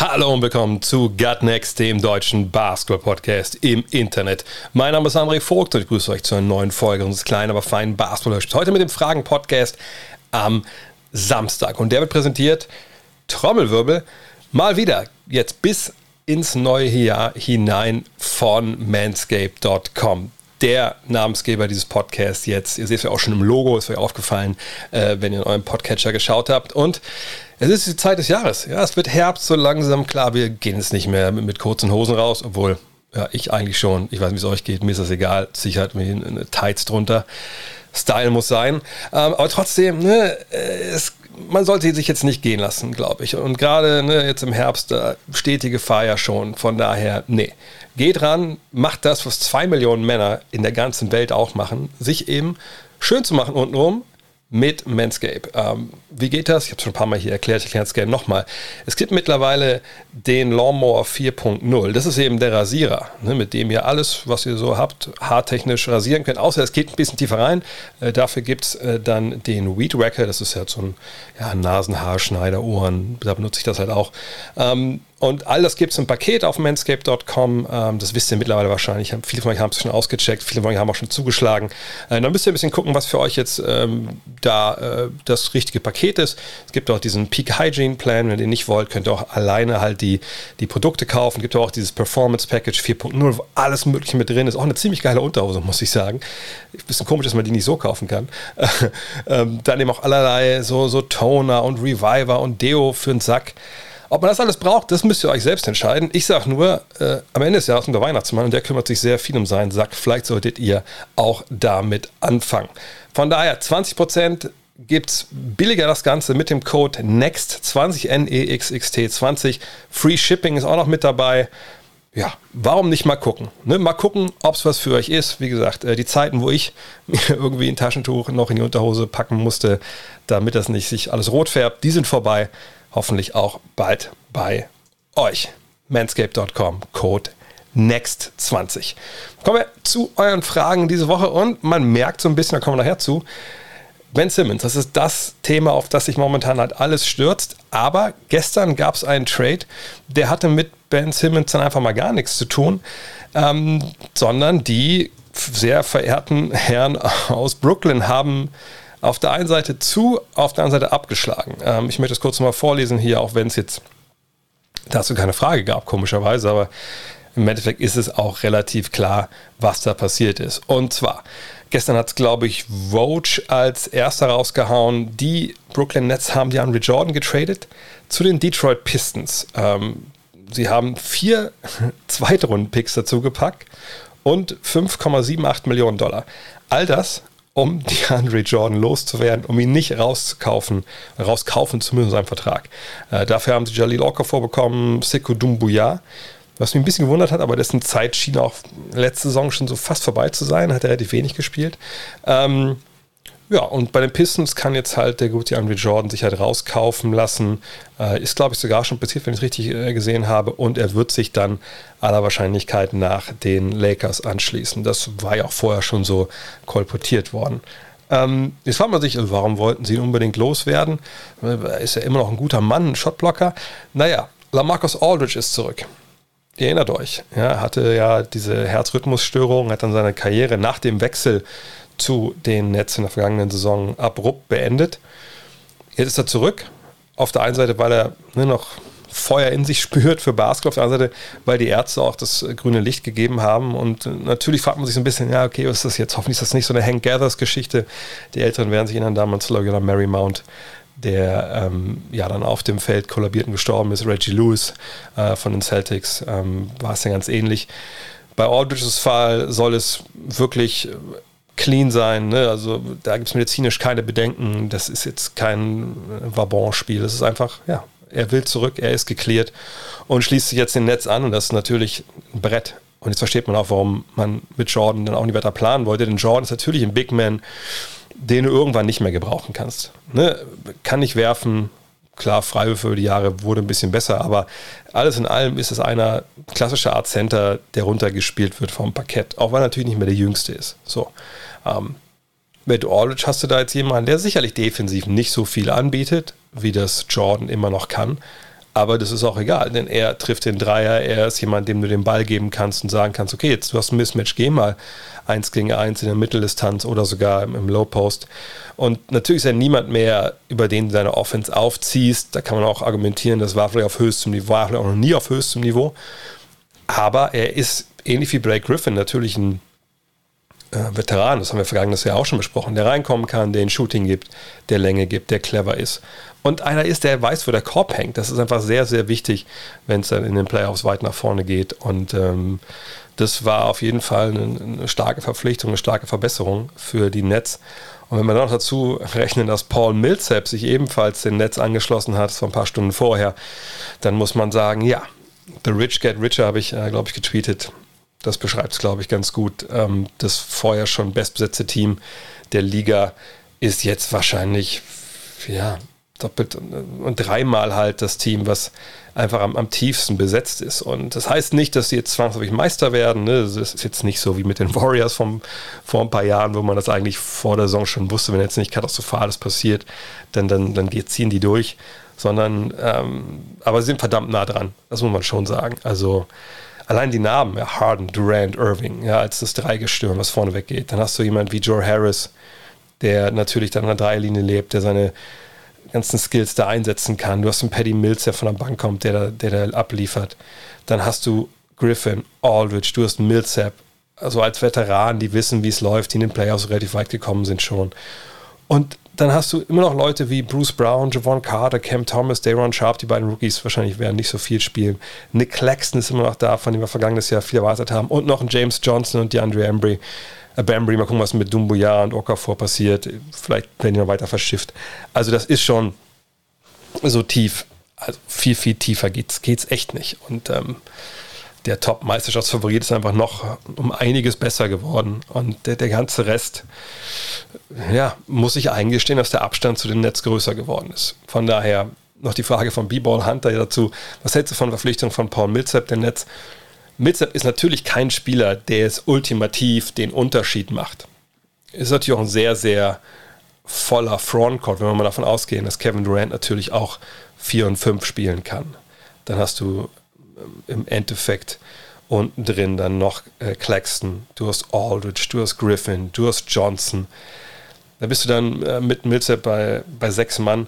Hallo und willkommen zu Gut Next, dem deutschen Basketball-Podcast im Internet. Mein Name ist André Vogt und ich grüße euch zu einer neuen Folge unseres kleinen, aber feinen Basketball-Hörspiels. Heute mit dem Fragen-Podcast am Samstag. Und der wird präsentiert, Trommelwirbel, mal wieder, jetzt bis ins neue Jahr hinein von manscape.com der Namensgeber dieses Podcasts jetzt. Ihr seht es ja auch schon im Logo, ist euch aufgefallen, äh, wenn ihr in eurem Podcatcher geschaut habt. Und es ist die Zeit des Jahres. Ja, es wird Herbst so langsam. Klar, wir gehen jetzt nicht mehr mit, mit kurzen Hosen raus, obwohl ja, ich eigentlich schon. Ich weiß nicht, wie es euch geht. Mir ist das egal. Sicher mir eine Tights drunter. Style muss sein. Ähm, aber trotzdem, ne, es, man sollte sich jetzt nicht gehen lassen, glaube ich. Und gerade ne, jetzt im Herbst, da steht die Gefahr ja schon. Von daher, nee. Geht ran, macht das, was zwei Millionen Männer in der ganzen Welt auch machen, sich eben schön zu machen untenrum mit Manscape. Ähm, wie geht das? Ich habe es schon ein paar Mal hier erklärt, ich erkläre es gerne nochmal. Es gibt mittlerweile den Lawnmower 4.0. Das ist eben der Rasierer, ne, mit dem ihr alles, was ihr so habt, haartechnisch rasieren könnt. Außer es geht ein bisschen tiefer rein. Äh, dafür gibt es äh, dann den Weed Wacker. Das ist ja so ein ja, Nasenhaarschneider, Ohren. Da benutze ich das halt auch. Ähm, und all das gibt es im Paket auf manscape.com. Ähm, das wisst ihr mittlerweile wahrscheinlich. Viele von euch haben es schon ausgecheckt, viele von euch haben auch schon zugeschlagen. Äh, dann müsst ihr ein bisschen gucken, was für euch jetzt ähm, da äh, das richtige Paket ist. Es gibt auch diesen Peak Hygiene Plan. Wenn ihr den nicht wollt, könnt ihr auch alleine halt die, die Produkte kaufen. Gibt auch dieses Performance Package 4.0, wo alles Mögliche mit drin ist. Auch eine ziemlich geile Unterhose, muss ich sagen. Ein bisschen komisch, dass man die nicht so kaufen kann. ähm, dann eben auch allerlei so, so Toner und Reviver und Deo für den Sack. Ob man das alles braucht, das müsst ihr euch selbst entscheiden. Ich sage nur, äh, am Ende des Jahres kommt der Weihnachtsmann und der kümmert sich sehr viel um seinen Sack. Vielleicht solltet ihr auch damit anfangen. Von daher 20% gibt es billiger das Ganze mit dem Code NEXT20, N-E-X-X-T-20. Free Shipping ist auch noch mit dabei. Ja, warum nicht mal gucken? Ne? Mal gucken, ob es was für euch ist. Wie gesagt, äh, die Zeiten, wo ich irgendwie ein Taschentuch noch in die Unterhose packen musste, damit das nicht sich alles rot färbt, die sind vorbei hoffentlich auch bald bei euch. Manscape.com, Code NEXT20. Kommen wir zu euren Fragen diese Woche und man merkt so ein bisschen, da kommen wir nachher zu, Ben Simmons, das ist das Thema, auf das sich momentan halt alles stürzt. Aber gestern gab es einen Trade, der hatte mit Ben Simmons dann einfach mal gar nichts zu tun, ähm, sondern die sehr verehrten Herren aus Brooklyn haben auf der einen Seite zu, auf der anderen Seite abgeschlagen. Ähm, ich möchte es kurz mal vorlesen hier, auch wenn es jetzt dazu keine Frage gab, komischerweise, aber im Endeffekt ist es auch relativ klar, was da passiert ist. Und zwar, gestern hat es, glaube ich, Roach als erster rausgehauen. Die Brooklyn Nets haben die Andre Jordan getradet zu den Detroit Pistons. Ähm, sie haben vier Zweitrunden-Picks dazu gepackt und 5,78 Millionen Dollar. All das um DeAndre Jordan loszuwerden, um ihn nicht rauszukaufen, rauskaufen zu müssen in seinem Vertrag. Äh, dafür haben sie Jalil Okafor bekommen, Sekou Dumbuya, was mich ein bisschen gewundert hat, aber dessen Zeit schien auch letzte Saison schon so fast vorbei zu sein, hat er relativ wenig gespielt. Ähm, ja, und bei den Pistons kann jetzt halt der gute Andre Jordan sich halt rauskaufen lassen. Äh, ist, glaube ich, sogar schon passiert, wenn ich es richtig äh, gesehen habe. Und er wird sich dann aller Wahrscheinlichkeit nach den Lakers anschließen. Das war ja auch vorher schon so kolportiert worden. Ähm, jetzt fragt man sich, also warum wollten sie ihn unbedingt loswerden? Er ist ja immer noch ein guter Mann, ein Shotblocker. Naja, Lamarcus Aldridge ist zurück. Ihr erinnert euch, ja, er hatte ja diese Herzrhythmusstörung, hat dann seine Karriere nach dem Wechsel zu den Nets in der vergangenen Saison abrupt beendet. Jetzt ist er zurück. Auf der einen Seite, weil er ne, noch Feuer in sich spürt für Basketball, auf der anderen Seite, weil die Ärzte auch das grüne Licht gegeben haben. Und natürlich fragt man sich so ein bisschen, ja, okay, was ist das jetzt? Hoffentlich ist das nicht so eine Hank Gathers-Geschichte. Die Älteren werden sich erinnern, damals Logan Mary Mount, der ähm, ja dann auf dem Feld kollabiert und gestorben ist. Reggie Lewis äh, von den Celtics ähm, war es ja ganz ähnlich. Bei Aldridges Fall soll es wirklich clean sein. Ne? Also da gibt es medizinisch keine Bedenken. Das ist jetzt kein Vabon-Spiel. Das ist einfach, ja, er will zurück, er ist geklärt und schließt sich jetzt dem Netz an. Und das ist natürlich ein Brett Und jetzt versteht man auch, warum man mit Jordan dann auch nicht weiter planen wollte. Denn Jordan ist natürlich ein Big Man, den du irgendwann nicht mehr gebrauchen kannst. Ne? Kann nicht werfen. Klar, Freiwürfe über die Jahre wurde ein bisschen besser, aber alles in allem ist es einer klassische Art Center, der runtergespielt wird vom Parkett, auch weil er natürlich nicht mehr der Jüngste ist. So. Ähm, mit Aldridge hast du da jetzt jemanden, der sicherlich defensiv nicht so viel anbietet, wie das Jordan immer noch kann. Aber das ist auch egal, denn er trifft den Dreier, er ist jemand, dem du den Ball geben kannst und sagen kannst, okay, jetzt du hast ein Mismatch, geh mal eins gegen eins in der Mitteldistanz oder sogar im, Low Post. Und natürlich ist er niemand mehr, über den du deine Offense aufziehst. Da kann man auch argumentieren, das war vielleicht auf höchstem Niveau, war vielleicht auch noch nie auf höchstem Niveau. Aber er ist ähnlich wie Blake Griffin natürlich ein äh, Veteran, das haben wir vergangenes Jahr auch schon besprochen, der reinkommen kann, der ein Shooting gibt, der Länge gibt, der clever ist. Und einer ist, der weiß, wo der Korb hängt. Das ist einfach sehr, sehr wichtig, wenn es dann in den Playoffs weit nach vorne geht. Und ähm, das war auf jeden Fall eine, eine, starke Verpflichtung, eine starke Verbesserung für die Nets. Und wenn man dann noch dazu rechnet, dass Paul Millsap sich ebenfalls den Netz angeschlossen hat, war ein paar Stunden vorher, dann muss man sagen, ja, The Rich Get Richer habe ich, äh, glaube ich, getweetet das beschreibt es, glaube ich, ganz gut. Ähm, das vorher schon bestbesetzte Team der Liga ist jetzt wahrscheinlich, ja, doppelt und dreimal halt das Team, was einfach am, am, tiefsten besetzt ist. Und das heißt nicht, dass sie jetzt zwangsläufig Meister werden. Ne? Das ist jetzt nicht so wie mit den Warriors vom, vor ein paar Jahren, wo man das eigentlich vor der Saison schon wusste, wenn jetzt nicht Katastrophales passiert, dann, dann, dann ziehen die durch. Sondern, ähm, aber sie sind verdammt nah dran, das muss man schon sagen. Also allein die Namen, ja, Harden, Durant, Irving, ja, als das Dreigestirn, was vorne weggeht. Dann hast du jemanden wie Joe Harris, der natürlich dann an der Dreilinie lebt, der seine ganzen Skills da einsetzen kann. Du hast einen Paddy Mills, der von der Bank kommt, der da, der da abliefert. Dann hast du Griffin, Aldridge, du hast Millsap, also als Veteran, die wissen, wie es läuft, die in den Playoffs relativ weit gekommen sind schon. Und dann hast du immer noch Leute wie Bruce Brown, Javon Carter, Cam Thomas, Dayron Sharp, die beiden Rookies wahrscheinlich werden nicht so viel spielen. Nick Claxton ist immer noch da, von dem wir vergangenes Jahr viel erwartet haben. Und noch ein James Johnson und die Andre Embry. Äh, Bambry, mal gucken, was mit Dumbuya und Okafor passiert. Vielleicht werden die noch weiter verschifft. Also das ist schon so tief. Also viel, viel tiefer geht's, geht's echt nicht. Und ähm, der Top-Meisterschaftsfavorit ist einfach noch um einiges besser geworden. Und der, der ganze Rest, ja, muss ich eingestehen, dass der Abstand zu den Netz größer geworden ist. Von daher noch die Frage von B-Ball Hunter dazu. Was hältst du von Verpflichtung von Paul Millsap, der Netz? Millsap ist natürlich kein Spieler, der es ultimativ den Unterschied macht. Ist natürlich auch ein sehr, sehr voller Frontcourt, wenn wir mal davon ausgehen, dass Kevin Durant natürlich auch 4 und 5 spielen kann. Dann hast du im Endeffekt unten drin dann noch äh, Claxton, du hast Aldridge, du hast Griffin, du hast Johnson. Da bist du dann äh, mit Millsap bei, bei sechs Mann.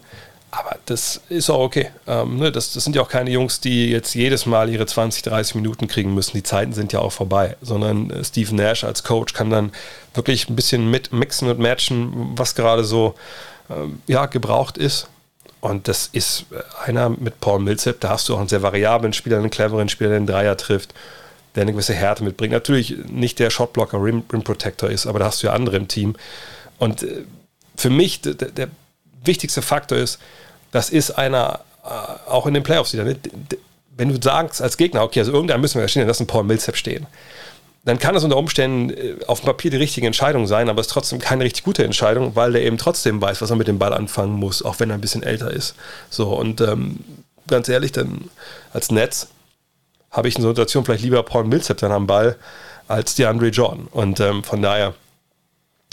Aber das ist auch okay. Ähm, ne, das, das sind ja auch keine Jungs, die jetzt jedes Mal ihre 20, 30 Minuten kriegen müssen. Die Zeiten sind ja auch vorbei. Sondern äh, Steve Nash als Coach kann dann wirklich ein bisschen mit mixen und matchen, was gerade so ähm, ja, gebraucht ist. Und das ist äh, einer mit Paul Millsap, da hast du auch einen sehr variablen Spieler, einen cleveren Spieler, der den Dreier trifft, der eine gewisse Härte mitbringt. Natürlich nicht der Shotblocker, Rim, Rim Protector ist, aber da hast du ja andere im Team. Und äh, für mich der, der wichtigste Faktor ist, das ist einer, äh, auch in den Playoffs wieder, wenn du sagst als Gegner, okay, also irgendeiner müssen wir ja stehen, lassen Paul Millsap stehen dann kann das unter Umständen äh, auf dem Papier die richtige Entscheidung sein, aber es ist trotzdem keine richtig gute Entscheidung, weil der eben trotzdem weiß, was er mit dem Ball anfangen muss, auch wenn er ein bisschen älter ist. So, und ähm, ganz ehrlich, dann als Netz habe ich in so einer Situation vielleicht lieber Paul Millsap dann am Ball als die Andre Jordan. Und ähm, von daher,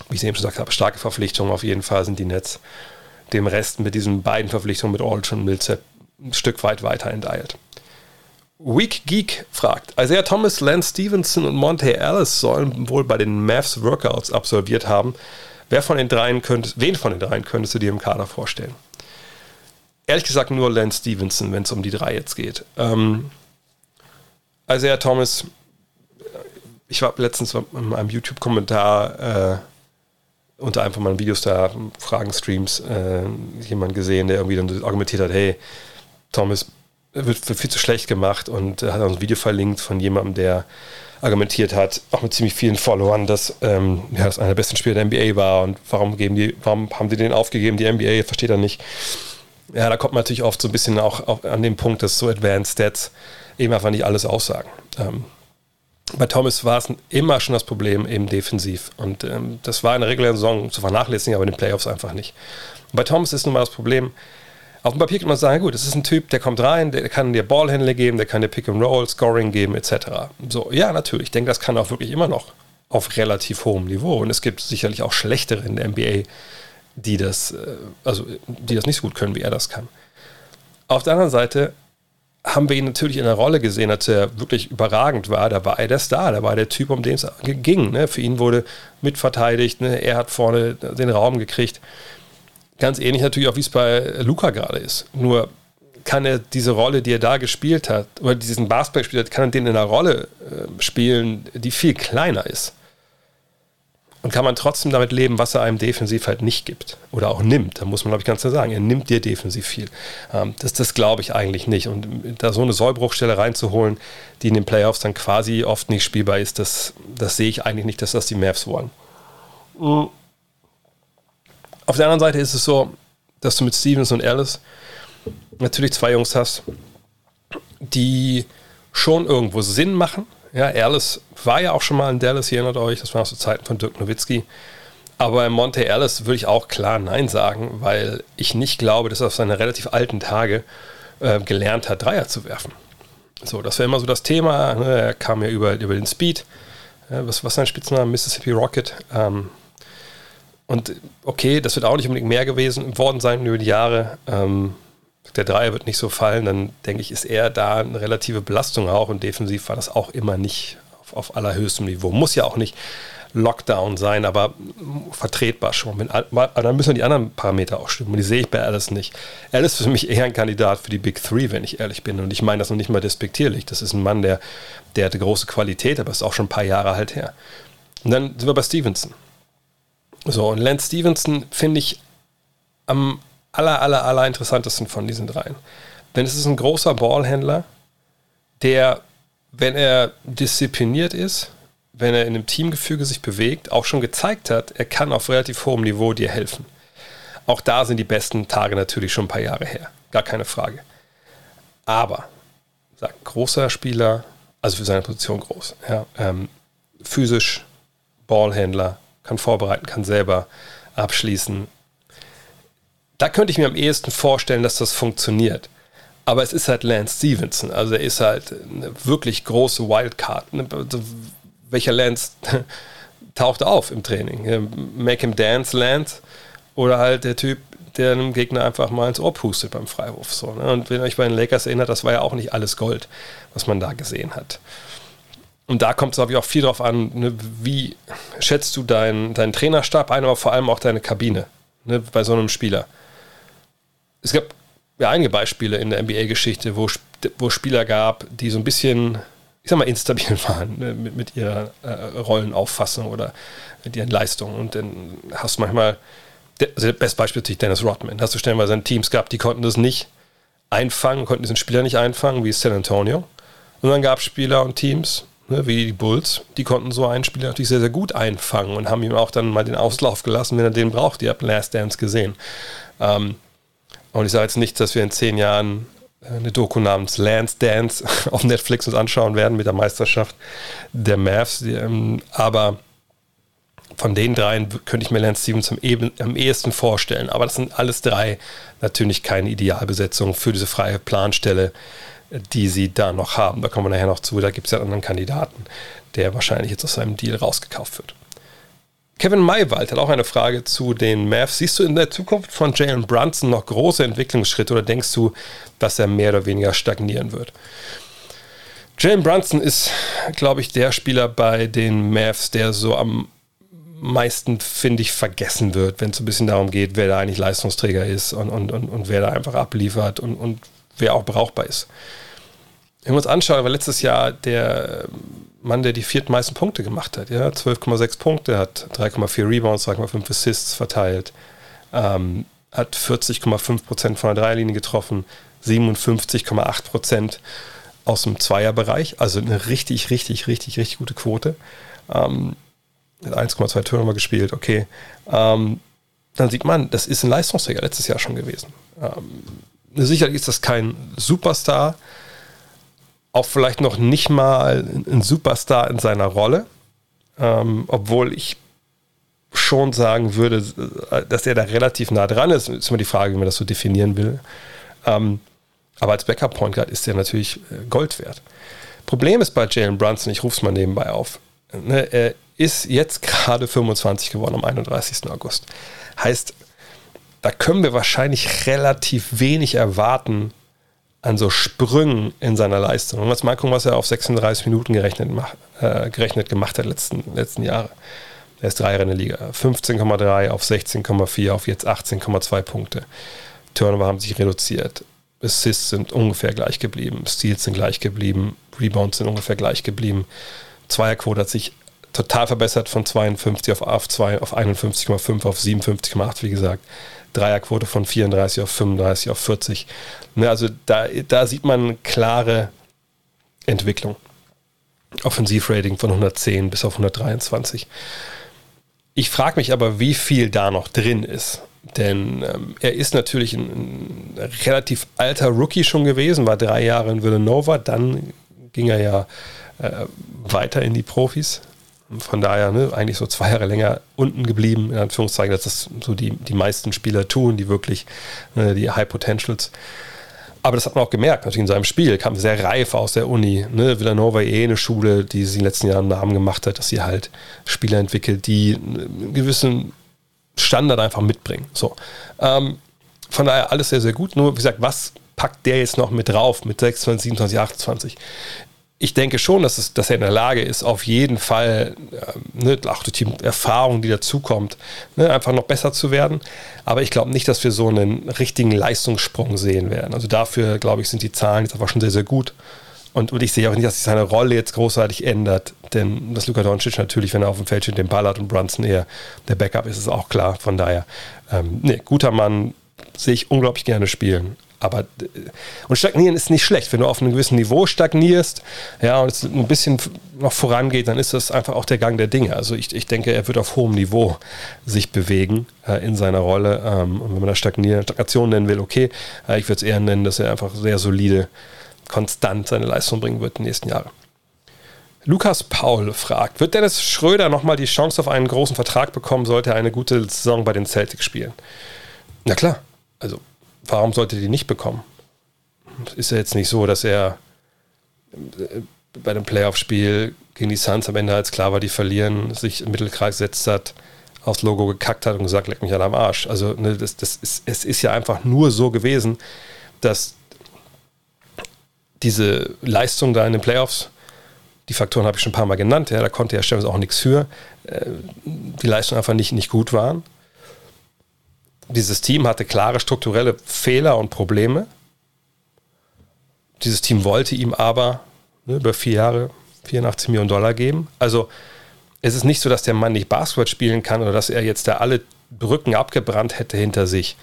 wie ich es eben schon gesagt habe, starke Verpflichtungen auf jeden Fall sind die Netz dem Rest mit diesen beiden Verpflichtungen mit Aldridge und Millsap ein Stück weit weiter enteilt. Weak Geek fragt, Isaiah Thomas, Lance Stevenson und Monte Ellis sollen wohl bei den Mavs Workouts absolviert haben. Wer von den dreien könntest, wen von den dreien könntest du dir im Kader vorstellen? Ehrlich gesagt nur Lance Stevenson, wenn es um die drei jetzt geht. Ähm, Isaiah Thomas, ich war letztens in einem YouTube-Kommentar äh, unter einem von meinen Videos da, Fragen-Streams, äh, jemand gesehen, der irgendwie dann argumentiert hat, hey, Thomas wird, viel zu schlecht gemacht und äh, hat auch ein Video verlinkt von jemandem, der argumentiert hat, auch mit ziemlich vielen Followern, dass ähm, ja, das einer der besten Spieler der NBA war und warum geben die, warum haben die den aufgegeben, die NBA, versteht er nicht. Ja, da kommt man natürlich oft so ein bisschen auch, auch an den Punkt, dass so Advanced Stats eben einfach nicht alles aussagen. Ähm, Bei Thomas war es immer schon das Problem, eben defensiv. Und ähm, das war in der regulären Saison zu vernachlässigen, aber in den Playoffs einfach nicht. Und bei Thomas ist nun mal das Problem, auf dem Papier kann man sagen, gut, das ist ein Typ, der kommt rein, der kann dir Ballhändler geben, der kann dir Pick and Roll, Scoring geben, etc. So, ja, natürlich. Ich denke, das kann auch wirklich immer noch auf relativ hohem Niveau. Und es gibt sicherlich auch schlechtere in der NBA, die das, äh, also die das nicht so gut können, wie er das kann. Auf der anderen Seite haben wir ihn natürlich in einer Rolle gesehen, als er wirklich überragend war. Da war er der Star, da war der Typ, um den es ging. Ne? Für ihn wurde mitverteidigt, ne? er hat vorne den Raum gekriegt. Ganz ähnlich natürlich auch, wie es bei Luca gerade ist. Nur kann er diese Rolle, die er da gespielt hat, oder diesen Basketball gespielt hat, kann er den in einer Rolle äh, spielen, die viel kleiner ist. Und kann man trotzdem damit leben, was er einem defensiv halt nicht gibt. Oder auch nimmt. Da muss man, glaube ich, ganz klar sagen. Er nimmt dir defensiv viel. Ähm, das das glaube ich eigentlich nicht. Und da so eine Sollbruchstelle reinzuholen, die in den Playoffs dann quasi oft nicht spielbar ist, das, das sehe ich eigentlich nicht, dass das die Mavs wollen. Mhm. Auf der anderen Seite ist es so, dass du mit Stevens und Alice natürlich zwei Jungs hast, die schon irgendwo Sinn machen. Ja, Alice war ja auch schon mal in Dallas, ihr erinnert euch, das war zu Zeiten von Dirk Nowitzki. Aber in Monte Alice würde ich auch klar Nein sagen, weil ich nicht glaube, dass er auf seine relativ alten Tage äh, gelernt hat, Dreier zu werfen. So, das wäre immer so das Thema. Ne? Er kam ja über, über den Speed. Ja, was war sein Spitzname? Mississippi Rocket. Ähm, und okay, das wird auch nicht unbedingt mehr gewesen worden sein über die Jahre. Ähm, der Dreier wird nicht so fallen, dann denke ich, ist er da eine relative Belastung auch und defensiv war das auch immer nicht auf, auf allerhöchstem Niveau. Muss ja auch nicht Lockdown sein, aber vertretbar schon. Wenn, dann müssen die anderen Parameter auch stimmen und die sehe ich bei Alice nicht. Alice ist für mich eher ein Kandidat für die Big Three, wenn ich ehrlich bin. Und ich meine das noch nicht mal despektierlich. Das ist ein Mann, der, der hatte große Qualität, aber ist auch schon ein paar Jahre halt her. Und dann sind wir bei Stevenson. So, und Lance Stevenson finde ich am aller, aller, aller interessantesten von diesen dreien. Denn es ist ein großer Ballhändler, der, wenn er diszipliniert ist, wenn er in einem Teamgefüge sich bewegt, auch schon gezeigt hat, er kann auf relativ hohem Niveau dir helfen. Auch da sind die besten Tage natürlich schon ein paar Jahre her. Gar keine Frage. Aber, sagt großer Spieler, also für seine Position groß, ja, ähm, physisch, Ballhändler, kann vorbereiten, kann selber abschließen. Da könnte ich mir am ehesten vorstellen, dass das funktioniert. Aber es ist halt Lance Stevenson. Also er ist halt eine wirklich große Wildcard. Also welcher Lance taucht auf im Training? Make him dance, Lance. Oder halt der Typ, der einem Gegner einfach mal ins Ohr pustet beim Freiwurf. So, ne? Und wenn ihr euch bei den Lakers erinnert, das war ja auch nicht alles Gold, was man da gesehen hat. Und da kommt es, glaube ich, auch viel darauf an, ne, wie schätzt du deinen dein Trainerstab ein, aber vor allem auch deine Kabine ne, bei so einem Spieler. Es gab ja einige Beispiele in der NBA-Geschichte, wo, wo Spieler gab, die so ein bisschen, ich sag mal, instabil waren ne, mit, mit ihrer äh, Rollenauffassung oder mit ihren Leistungen. Und dann hast du manchmal, also das beste Beispiel natürlich Dennis Rodman, hast du stellenweise Teams gehabt, die konnten das nicht einfangen, konnten diesen Spieler nicht einfangen, wie San Antonio. Und dann gab es Spieler und Teams, ne, wie die Bulls, die konnten so einen Spieler natürlich sehr, sehr gut einfangen und haben ihm auch dann mal den Auslauf gelassen, wenn er den braucht. Ihr habt Last Dance gesehen. Ähm, und ich sage jetzt nicht, dass wir in zehn Jahren äh, eine Doku namens Lance Dance auf Netflix uns anschauen werden mit der Meisterschaft der Mavs, ähm, aber von den dreien könnte ich mir Lance Stevens am, am ehesten vorstellen. Aber das sind alles drei natürlich keine Idealbesetzungen für diese freie Planstelle die sie da noch haben. Da kommen wir nachher noch zu. Da gibt es ja einen anderen Kandidaten, der wahrscheinlich jetzt aus seinem Deal rausgekauft wird. Kevin Maywald hat auch eine Frage zu den Mavs. Siehst du in der Zukunft von Jalen Brunson noch große Entwicklungsschritte oder denkst du, dass er mehr oder weniger stagnieren wird? Jalen Brunson ist, glaube ich, der Spieler bei den Mavs, der so am meisten, finde ich, vergessen wird, wenn es ein bisschen darum geht, wer da eigentlich Leistungsträger ist und, und, und, und wer da einfach abliefert und, und wer auch brauchbar ist. Wenn wir uns anschauen, war letztes Jahr der Mann, der die viertmeisten Punkte gemacht hat. Ja? 12,6 Punkte, hat 3,4 Rebounds, 3,5 Assists verteilt, ähm, hat 40,5 Prozent von der Dreierlinie getroffen, 57,8 Prozent aus dem Zweierbereich, also eine richtig, richtig, richtig, richtig gute Quote. Ähm, hat 1,2 Turnover gespielt, okay. Ähm, dann sieht man, das ist ein Leistungsträger letztes Jahr schon gewesen. Ähm, sicherlich ist das kein Superstar, auch vielleicht noch nicht mal ein Superstar in seiner Rolle, ähm, obwohl ich schon sagen würde, dass er da relativ nah dran ist. Ist immer die Frage, wie man das so definieren will. Ähm, aber als Backup Point Guard ist er natürlich äh, Gold wert. Problem ist bei Jalen Brunson, ich rufe es mal nebenbei auf, ne, er ist jetzt gerade 25 geworden am 31. August. Heißt, da können wir wahrscheinlich relativ wenig erwarten an so Sprüngen in seiner Leistung. Und jetzt mal gucken, was er auf 36 Minuten gerechnet, äh, gerechnet gemacht hat letzten, letzten Jahre. Er ist Dreier in der Liga. 15,3 auf 16,4 auf jetzt 18,2 Punkte. Turnover haben sich reduziert. Assists sind ungefähr gleich geblieben. Steals sind gleich geblieben. Rebounds sind ungefähr gleich geblieben. Zweierquote hat sich total verbessert von 52 auf, auf, auf 51,5 auf 57,8, wie gesagt. Dreierquote von 34 auf 35 auf 40. Ne, also da, da sieht man klare Entwicklung. Offensivrating von 110 bis auf 123. Ich frage mich aber, wie viel da noch drin ist. Denn ähm, er ist natürlich ein, ein, relativ alter Rookie schon gewesen, war drei Jahre in Villanova, dann ging er ja äh, weiter in die Profis. Von daher ne, eigentlich so zwei Jahre länger unten geblieben, in Anführungszeichen, dass das so die, die meisten Spieler tun, die wirklich äh, die High Potentials. Aber das hat man auch gemerkt, natürlich in seinem Spiel, kam sehr reif aus der Uni. Ne? Villanova eh eine Schule, die sie in den letzten Jahren einen Namen gemacht hat, dass sie halt Spieler entwickelt, die einen gewissen Standard einfach mitbringen. So. Ähm, von daher alles sehr, sehr gut. Nur, wie gesagt, was packt der jetzt noch mit drauf mit 26, 27, 28? Ich denke schon, dass, es, dass er in der Lage ist, auf jeden Fall, äh, ne, auch durch die Erfahrung, die dazukommt, ne, einfach noch besser zu werden. Aber ich glaube nicht, dass wir so einen richtigen Leistungssprung sehen werden. Also dafür, glaube ich, sind die Zahlen jetzt einfach schon sehr, sehr gut. Und, und ich sehe auch nicht, dass sich seine Rolle jetzt großartig ändert. Denn dass Luka Doncic natürlich, wenn er auf dem Feld steht, den Ball hat und Brunson eher der Backup ist, ist auch klar. Von daher, ähm, nee, guter Mann, sehe ich unglaublich gerne spielen. Aber und stagnieren ist nicht schlecht. Wenn du auf einem gewissen Niveau stagnierst, ja, und es ein bisschen noch vorangeht, dann ist das einfach auch der Gang der Dinge. Also ich, ich denke, er wird auf hohem Niveau sich bewegen äh, in seiner Rolle. Ähm, und wenn man das Stagnieren, Stagnation nennen will, okay. Äh, ich würde es eher nennen, dass er einfach sehr solide, konstant seine Leistung bringen wird in den nächsten Jahren. Lukas Paul fragt, wird Dennis Schröder nochmal die Chance auf einen großen Vertrag bekommen, sollte er eine gute Saison bei den Celtics spielen? Na klar, also warum sollte die nicht bekommen? Ist ja jetzt nicht so, dass er äh, bei dem Playoff-Spiel gegen die Suns am Ende, als klar war, die verlieren, sich im Mittelkreis gesetzt hat, aufs Logo gekackt hat und gesagt, leck mich alle am Arsch. Also ne, das, das ist, es ist ja einfach nur so gewesen, dass diese Leistung da in den Playoffs, die Faktoren habe ich schon ein paar Mal genannt, ja, da konnte ja stellenweise auch nichts für, äh, die Leistungen einfach nicht, nicht gut waren dieses Team hatte klare strukturelle Fehler und Probleme. Dieses Team wollte ihm aber ne, über vier Jahre 84 Millionen Dollar geben. Also es ist nicht so, dass der Mann nicht Basketball spielen kann oder dass er jetzt da alle Brücken abgebrannt hätte hinter sich.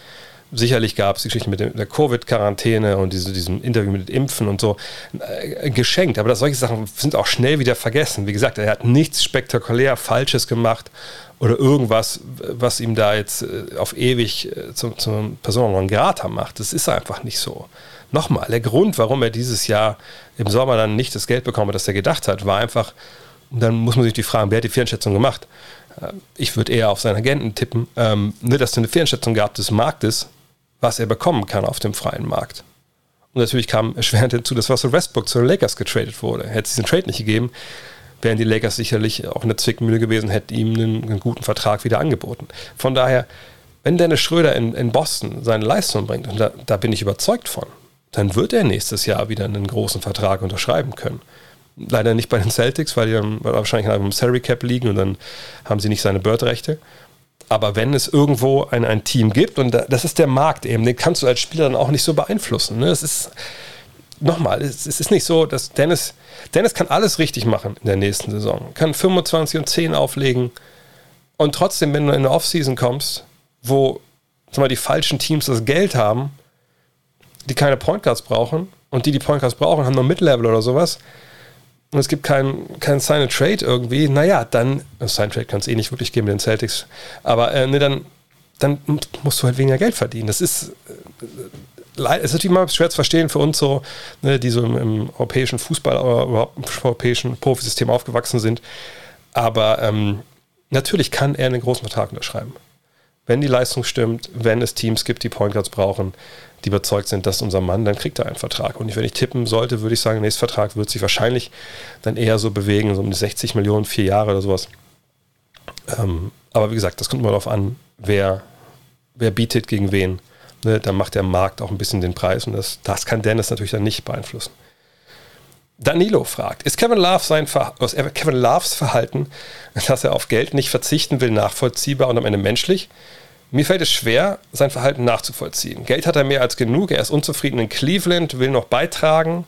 Sicherlich gab es die Geschichte mit der Covid-Quarantäne und diese, diesem Interview mit Impfen und so äh, geschenkt. Aber solche Sachen sind auch schnell wieder vergessen. Wie gesagt, er hat nichts spektakulär Falsches gemacht oder irgendwas, was ihm da jetzt äh, auf ewig äh, zum, zum Persona non grata macht. Das ist einfach nicht so. Nochmal, der Grund, warum er dieses Jahr im Sommer dann nicht das Geld bekommen hat, das er gedacht hat, war einfach, und dann muss man sich die fragen, wer hat die Fehleinschätzung gemacht? Äh, ich würde eher auf seinen Agenten tippen, ähm, ne, dass es eine Fehleinschätzung gab des Marktes, was er bekommen kann auf dem freien Markt. Und natürlich kam erschwerend hinzu, dass Russell Westbrook zu den Lakers getradet wurde. Hätte es diesen Trade nicht gegeben, wären die Lakers sicherlich auch eine Zwickmühle gewesen, hätten ihm einen, einen, guten Vertrag wieder angeboten. Von daher, wenn Dennis Schröder in, in Boston seine Leistung bringt, und da, da bin ich überzeugt von, dann wird er nächstes Jahr wieder einen großen Vertrag unterschreiben können. Leider nicht bei den Celtics, weil die dann wahrscheinlich im Salary Cap liegen und dann haben sie nicht seine Bird-Rechte. Aber wenn es irgendwo ein, ein Team gibt, und das ist der Markt eben, den kannst du als Spieler dann auch nicht so beeinflussen. Ne? Es ist, nochmal, es, es ist nicht so, dass Dennis, Dennis kann alles richtig machen in der nächsten Saison. Kann 25 und 10 auflegen. Und trotzdem, wenn du in eine Offseason kommst, wo sag mal, die falschen Teams das Geld haben, die keine Point Guards brauchen und die, die Point Guards brauchen, haben nur Mid-Level oder sowas, und es gibt keinen kein Sign-and-Trade irgendwie, naja, dann, Sign-Trade kann es eh nicht wirklich geben mit den Celtics, aber äh, ne, dann, dann musst du halt weniger Geld verdienen. Das ist, ist natürlich mal schwer zu verstehen für uns so, ne, die so im, im, europäischen Fußball oder überhaupt im europäischen Profisystem aufgewachsen sind. Aber ähm, natürlich kann er einen großen Vertrag unterschreiben. Wenn die Leistung stimmt, wenn es Teams gibt, die Point Guards brauchen, die überzeugt sind, dass unser Mann, dann kriegt er einen Vertrag. Und wenn ich tippen sollte, würde ich sagen, der nächste Vertrag wird sich wahrscheinlich dann eher so bewegen, so um die 60 Millionen, vier Jahre oder sowas. Ähm, aber wie gesagt, das kommt immer darauf an, wer, wer bietet gegen wen. Ne, dann macht der Markt auch ein bisschen den Preis und das, das kann Dennis natürlich dann nicht beeinflussen. Danilo fragt, ist Kevin, Love sein Ver Kevin Loves Verhalten, dass er auf Geld nicht verzichten will, nachvollziehbar und am Ende menschlich? Mir fällt es schwer, sein Verhalten nachzuvollziehen. Geld hat er mehr als genug, er ist unzufrieden in Cleveland, will noch beitragen,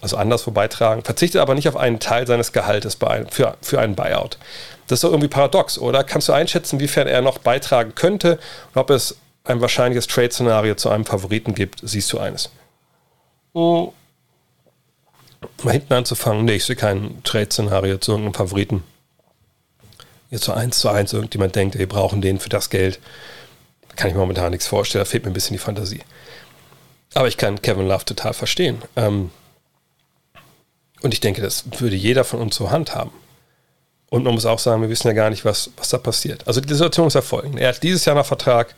also anderswo beitragen, verzichtet aber nicht auf einen Teil seines Gehaltes für, für einen Buyout. Das ist doch irgendwie paradox, oder? Kannst du einschätzen, wiefern er noch beitragen könnte und ob es ein wahrscheinliches Trade-Szenario zu einem Favoriten gibt? Siehst du eines? Oh mal hinten anzufangen, nee, ich sehe kein Trade-Szenario zu irgendeinem Favoriten. Jetzt so eins zu eins, irgendjemand denkt, wir brauchen den für das Geld. Kann ich mir momentan nichts vorstellen, da fehlt mir ein bisschen die Fantasie. Aber ich kann Kevin Love total verstehen. Ähm, und ich denke, das würde jeder von uns so handhaben. Und man muss auch sagen, wir wissen ja gar nicht, was, was da passiert. Also die Situation ist ja folgende. Er hat dieses Jahr noch Vertrag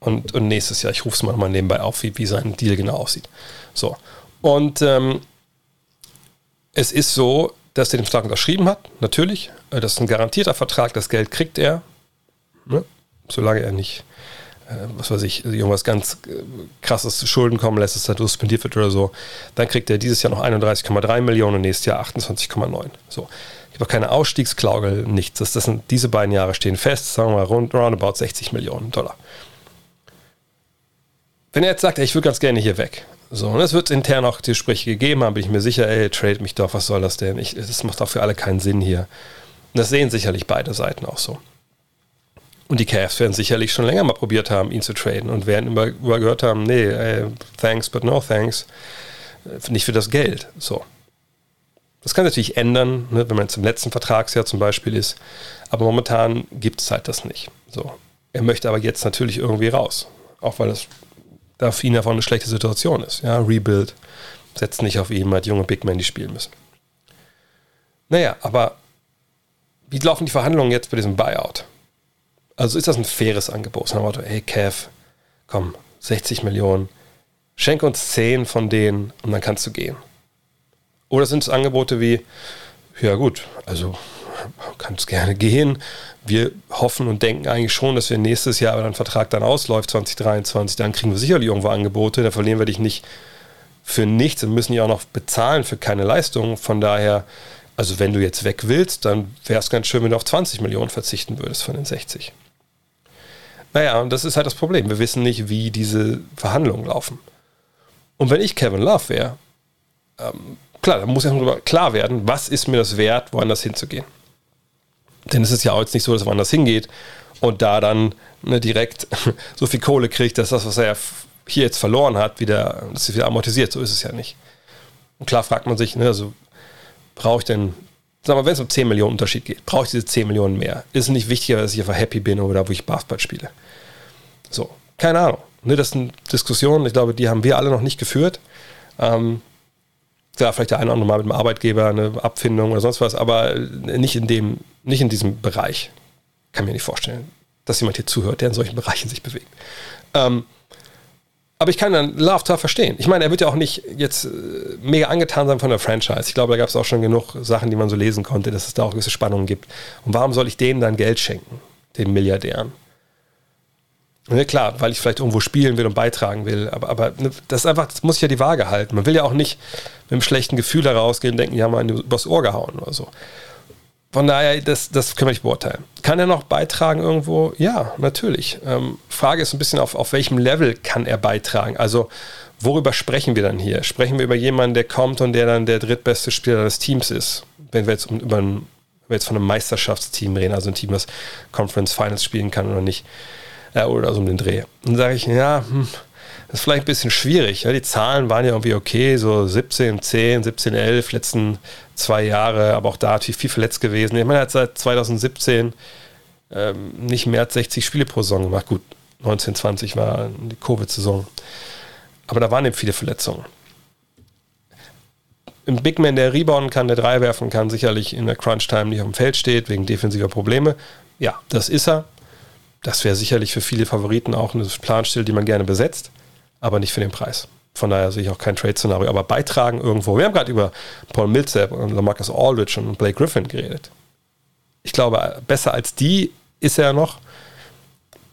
und, und nächstes Jahr, ich rufe es mal nochmal nebenbei auf, wie, wie sein Deal genau aussieht. So. Und ähm, es ist so, dass er den Vertrag unterschrieben hat, natürlich. Äh, das ist ein garantierter Vertrag, das Geld kriegt er, ne? solange er nicht, äh, was weiß ich, irgendwas ganz äh, krasses zu Schulden kommen lässt, dass er suspendiert wird oder so. Dann kriegt er dieses Jahr noch 31,3 Millionen und nächstes Jahr 28,9. So. Ich habe auch keine Ausstiegsklaugel, nichts. Das, das sind, diese beiden Jahre stehen fest, sagen wir mal rund, roundabout 60 Millionen Dollar. Wenn er jetzt sagt, ey, ich würde ganz gerne hier weg, so, und es wird intern auch Gespräche gegeben haben, bin ich mir sicher, ey, trade mich doch, was soll das denn? Ich, das macht auch für alle keinen Sinn hier. Und das sehen sicherlich beide Seiten auch so. Und die Cavs werden sicherlich schon länger mal probiert haben, ihn zu traden und werden immer, immer gehört haben, nee, ey, thanks, but no thanks. Äh, nicht für das Geld. So. Das kann natürlich ändern, ne, wenn man jetzt im letzten Vertragsjahr zum Beispiel ist. Aber momentan gibt es halt das nicht. So. Er möchte aber jetzt natürlich irgendwie raus. Auch weil das da für ihn einfach eine schlechte Situation ist. Ja, Rebuild setzt nicht auf ihn, hat junge Big Men, die spielen müssen. Naja, aber wie laufen die Verhandlungen jetzt bei diesem Buyout? Also ist das ein faires Angebot? Sagen wir, hey Kev, komm, 60 Millionen, schenk uns 10 von denen und dann kannst du gehen. Oder sind es Angebote wie, ja gut, also kannst gerne gehen, wir hoffen und denken eigentlich schon, dass wir nächstes Jahr, wenn ein Vertrag dann ausläuft, 2023, dann kriegen wir sicherlich irgendwo Angebote, da verlieren wir dich nicht für nichts und müssen ja auch noch bezahlen für keine Leistung. Von daher, also wenn du jetzt weg willst, dann wäre es ganz schön, wenn du auf 20 Millionen verzichten würdest von den 60. Naja, und das ist halt das Problem. Wir wissen nicht, wie diese Verhandlungen laufen. Und wenn ich Kevin Love wäre, ähm, klar, dann muss ja klar werden, was ist mir das wert, woanders hinzugehen. Denn es ist ja auch jetzt nicht so, dass man anders hingeht und da dann ne, direkt so viel Kohle kriegt, dass das, was er hier jetzt verloren hat, wieder, das wieder amortisiert. So ist es ja nicht. Und klar fragt man sich, ne, also brauche ich denn, sag mal, wenn es um 10 Millionen Unterschied geht, brauche ich diese 10 Millionen mehr? Ist es nicht wichtiger, dass ich einfach happy bin oder wo ich Basketball spiele? So, keine Ahnung. Ne, das sind Diskussionen, ich glaube, die haben wir alle noch nicht geführt. Ähm, klar, vielleicht der eine oder andere Mal mit dem Arbeitgeber eine Abfindung oder sonst was, aber nicht in dem, nicht in diesem Bereich. Kann mir nicht vorstellen, dass jemand hier zuhört, der in solchen Bereichen sich bewegt. Ähm, aber ich kann dann Love total verstehen. Ich meine, er wird ja auch nicht jetzt äh, mega angetan sein von der Franchise. Ich glaube, da gab es auch schon genug Sachen, die man so lesen konnte, dass es da auch gewisse Spannungen gibt. Und warum soll ich denen dann Geld schenken, den Milliardären? Ne, klar, weil ich vielleicht irgendwo spielen will und beitragen will, aber, aber ne, das ist einfach, das muss ich ja die Waage halten. Man will ja auch nicht mit einem schlechten Gefühl herausgehen und denken, die haben einen übers Ohr gehauen oder so. Von daher, das, das können wir nicht beurteilen. Kann er noch beitragen irgendwo? Ja, natürlich. Ähm, Frage ist ein bisschen, auf, auf welchem Level kann er beitragen? Also, worüber sprechen wir dann hier? Sprechen wir über jemanden, der kommt und der dann der drittbeste Spieler des Teams ist? Wenn wir jetzt über ein, wenn wir jetzt von einem Meisterschaftsteam reden, also ein Team, das Conference Finals spielen kann oder nicht ja, oder so um den Dreh. dann sage ich, ja, hm, das ist vielleicht ein bisschen schwierig. Ja, die Zahlen waren ja irgendwie okay, so 17, 10, 17, 11, letzten zwei Jahre, aber auch da natürlich viel verletzt gewesen. Ich meine, er hat seit 2017 ähm, nicht mehr als 60 Spiele pro Saison gemacht. Gut, 1920 war die Covid-Saison. aber da waren eben viele Verletzungen. Ein Big Man, der rebounden kann, der drei werfen kann, sicherlich in der Crunch-Time nicht auf dem Feld steht, wegen defensiver Probleme. Ja, das ist er. Das wäre sicherlich für viele Favoriten auch eine Planstelle, die man gerne besetzt, aber nicht für den Preis. Von daher sehe ich auch kein Trade-Szenario. Aber beitragen irgendwo. Wir haben gerade über Paul Millsap und Lamarcus Aldridge und Blake Griffin geredet. Ich glaube, besser als die ist er noch.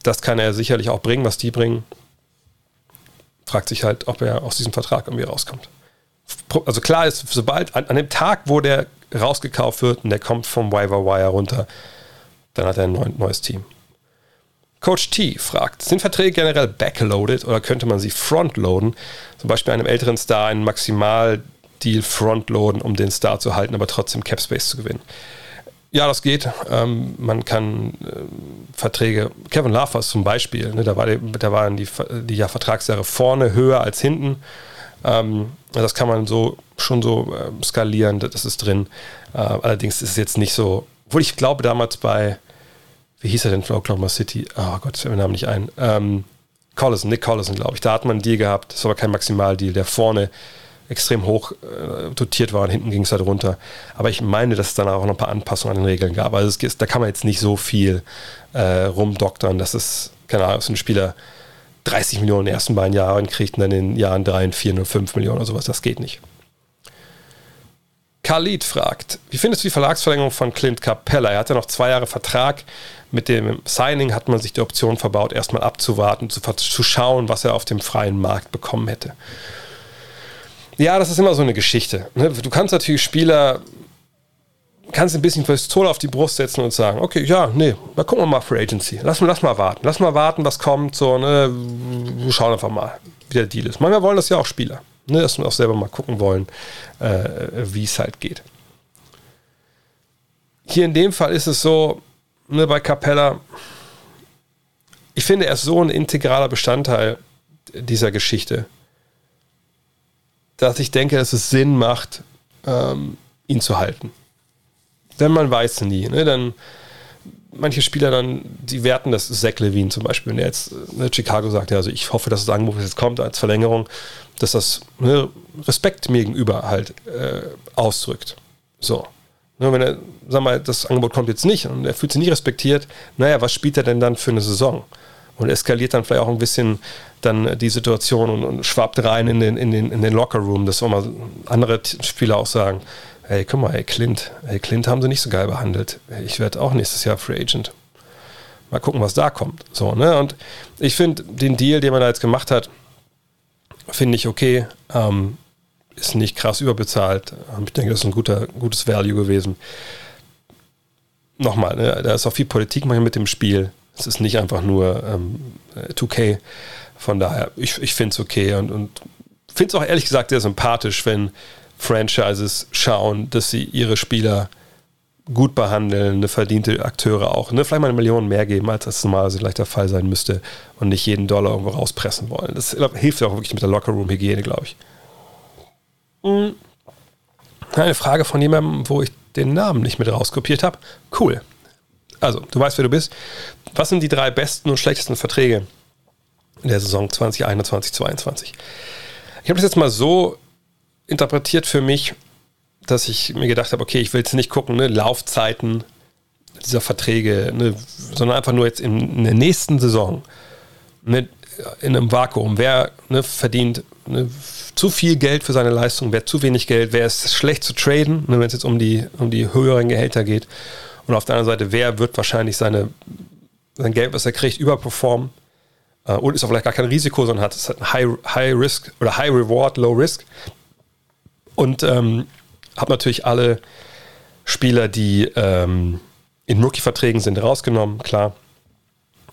Das kann er sicherlich auch bringen, was die bringen. Fragt sich halt, ob er aus diesem Vertrag irgendwie rauskommt. Also klar ist, sobald an, an dem Tag, wo der rausgekauft wird und der kommt vom Waiver Wire runter, dann hat er ein neues Team. Coach T fragt, sind Verträge generell backloaded oder könnte man sie frontloaden? Zum Beispiel einem älteren Star einen Maximaldeal frontloaden, um den Star zu halten, aber trotzdem Capspace zu gewinnen. Ja, das geht. Ähm, man kann äh, Verträge, Kevin Love zum Beispiel, ne, da, war die, da waren die, die ja, Vertragsjahre vorne höher als hinten. Ähm, das kann man so schon so äh, skalieren, das ist drin. Äh, allerdings ist es jetzt nicht so, obwohl ich glaube damals bei wie hieß er denn für Oklahoma City? Oh Gott, fällt mir Namen nicht ein. Ähm, Collison, Nick Collison, glaube ich. Da hat man einen Deal gehabt, das war aber kein Maximaldeal, der vorne extrem hoch äh, dotiert war und hinten ging es halt runter. Aber ich meine, dass es dann auch noch ein paar Anpassungen an den Regeln gab. Also es, da kann man jetzt nicht so viel äh, rumdoktern, dass es, keine Ahnung, so ein Spieler 30 Millionen in den ersten beiden Jahren kriegt und dann in den Jahren 3, 4, 0, 5 Millionen oder sowas. Das geht nicht. Khalid fragt, wie findest du die Verlagsverlängerung von Clint Capella? Er hatte noch zwei Jahre Vertrag. Mit dem Signing hat man sich die Option verbaut, erstmal abzuwarten, zu, zu schauen, was er auf dem freien Markt bekommen hätte. Ja, das ist immer so eine Geschichte. Ne? Du kannst natürlich Spieler, kannst ein bisschen Pistole auf die Brust setzen und sagen, okay, ja, nee, mal gucken wir mal für Agency. Lass, lass mal warten. Lass mal warten, was kommt. So, ne? Wir schauen einfach mal, wie der Deal ist. Manchmal wollen das ja auch Spieler ne, dass wir auch selber mal gucken wollen, äh, wie es halt geht. Hier in dem Fall ist es so, ne, bei Capella, ich finde, er ist so ein integraler Bestandteil dieser Geschichte, dass ich denke, dass es Sinn macht, ähm, ihn zu halten. Denn man weiß nie. Ne? Dann manche Spieler dann, die werten das, Zach Levine zum Beispiel, wenn er jetzt ne, Chicago sagt, ja, also ich hoffe, dass das Angebot jetzt kommt als Verlängerung, dass das ne, Respekt mir gegenüber halt äh, ausdrückt. So. Ne, wenn er, sag mal, das Angebot kommt jetzt nicht und er fühlt sich nicht respektiert, naja, was spielt er denn dann für eine Saison? Und eskaliert dann vielleicht auch ein bisschen dann die Situation und, und schwappt rein in den, in den, in den Locker-Room, dass auch mal andere Spieler auch sagen, hey, guck mal, ey, Clint, ey, Clint haben sie nicht so geil behandelt. Ich werde auch nächstes Jahr Free Agent. Mal gucken, was da kommt. So, ne? Und ich finde den Deal, den man da jetzt gemacht hat, finde ich okay. Ähm, ist nicht krass überbezahlt. Ähm, ich denke, das ist ein guter, gutes Value gewesen. Nochmal, ne, da ist auch viel Politik manchmal mit dem Spiel. Es ist nicht einfach nur ähm, 2K. Von daher, ich, ich finde es okay und, und finde es auch ehrlich gesagt sehr sympathisch, wenn Franchises schauen, dass sie ihre Spieler gut behandeln, eine verdiente Akteure auch, ne, vielleicht mal eine Million mehr geben, als das normalerweise vielleicht der Fall sein müsste und nicht jeden Dollar irgendwo rauspressen wollen. Das hilft ja auch wirklich mit der Lockerroom-Hygiene, glaube ich. Mhm. Eine Frage von jemandem, wo ich den Namen nicht mit rauskopiert habe. Cool. Also, du weißt, wer du bist. Was sind die drei besten und schlechtesten Verträge in der Saison 2021, 2022? Ich habe das jetzt mal so interpretiert für mich, dass ich mir gedacht habe, okay, ich will jetzt nicht gucken, ne, Laufzeiten dieser Verträge, ne, sondern einfach nur jetzt in, in der nächsten Saison ne, in einem Vakuum. Wer ne, verdient ne, zu viel Geld für seine Leistung, wer zu wenig Geld, wer ist schlecht zu traden, ne, wenn es jetzt um die, um die höheren Gehälter geht. Und auf der anderen Seite, wer wird wahrscheinlich seine, sein Geld, was er kriegt, überperformen äh, und ist auch vielleicht gar kein Risiko, sondern hat, es hat ein High, High Risk oder High Reward, Low Risk. Und ähm, habe natürlich alle Spieler, die ähm, in Rookie-Verträgen sind, rausgenommen, klar.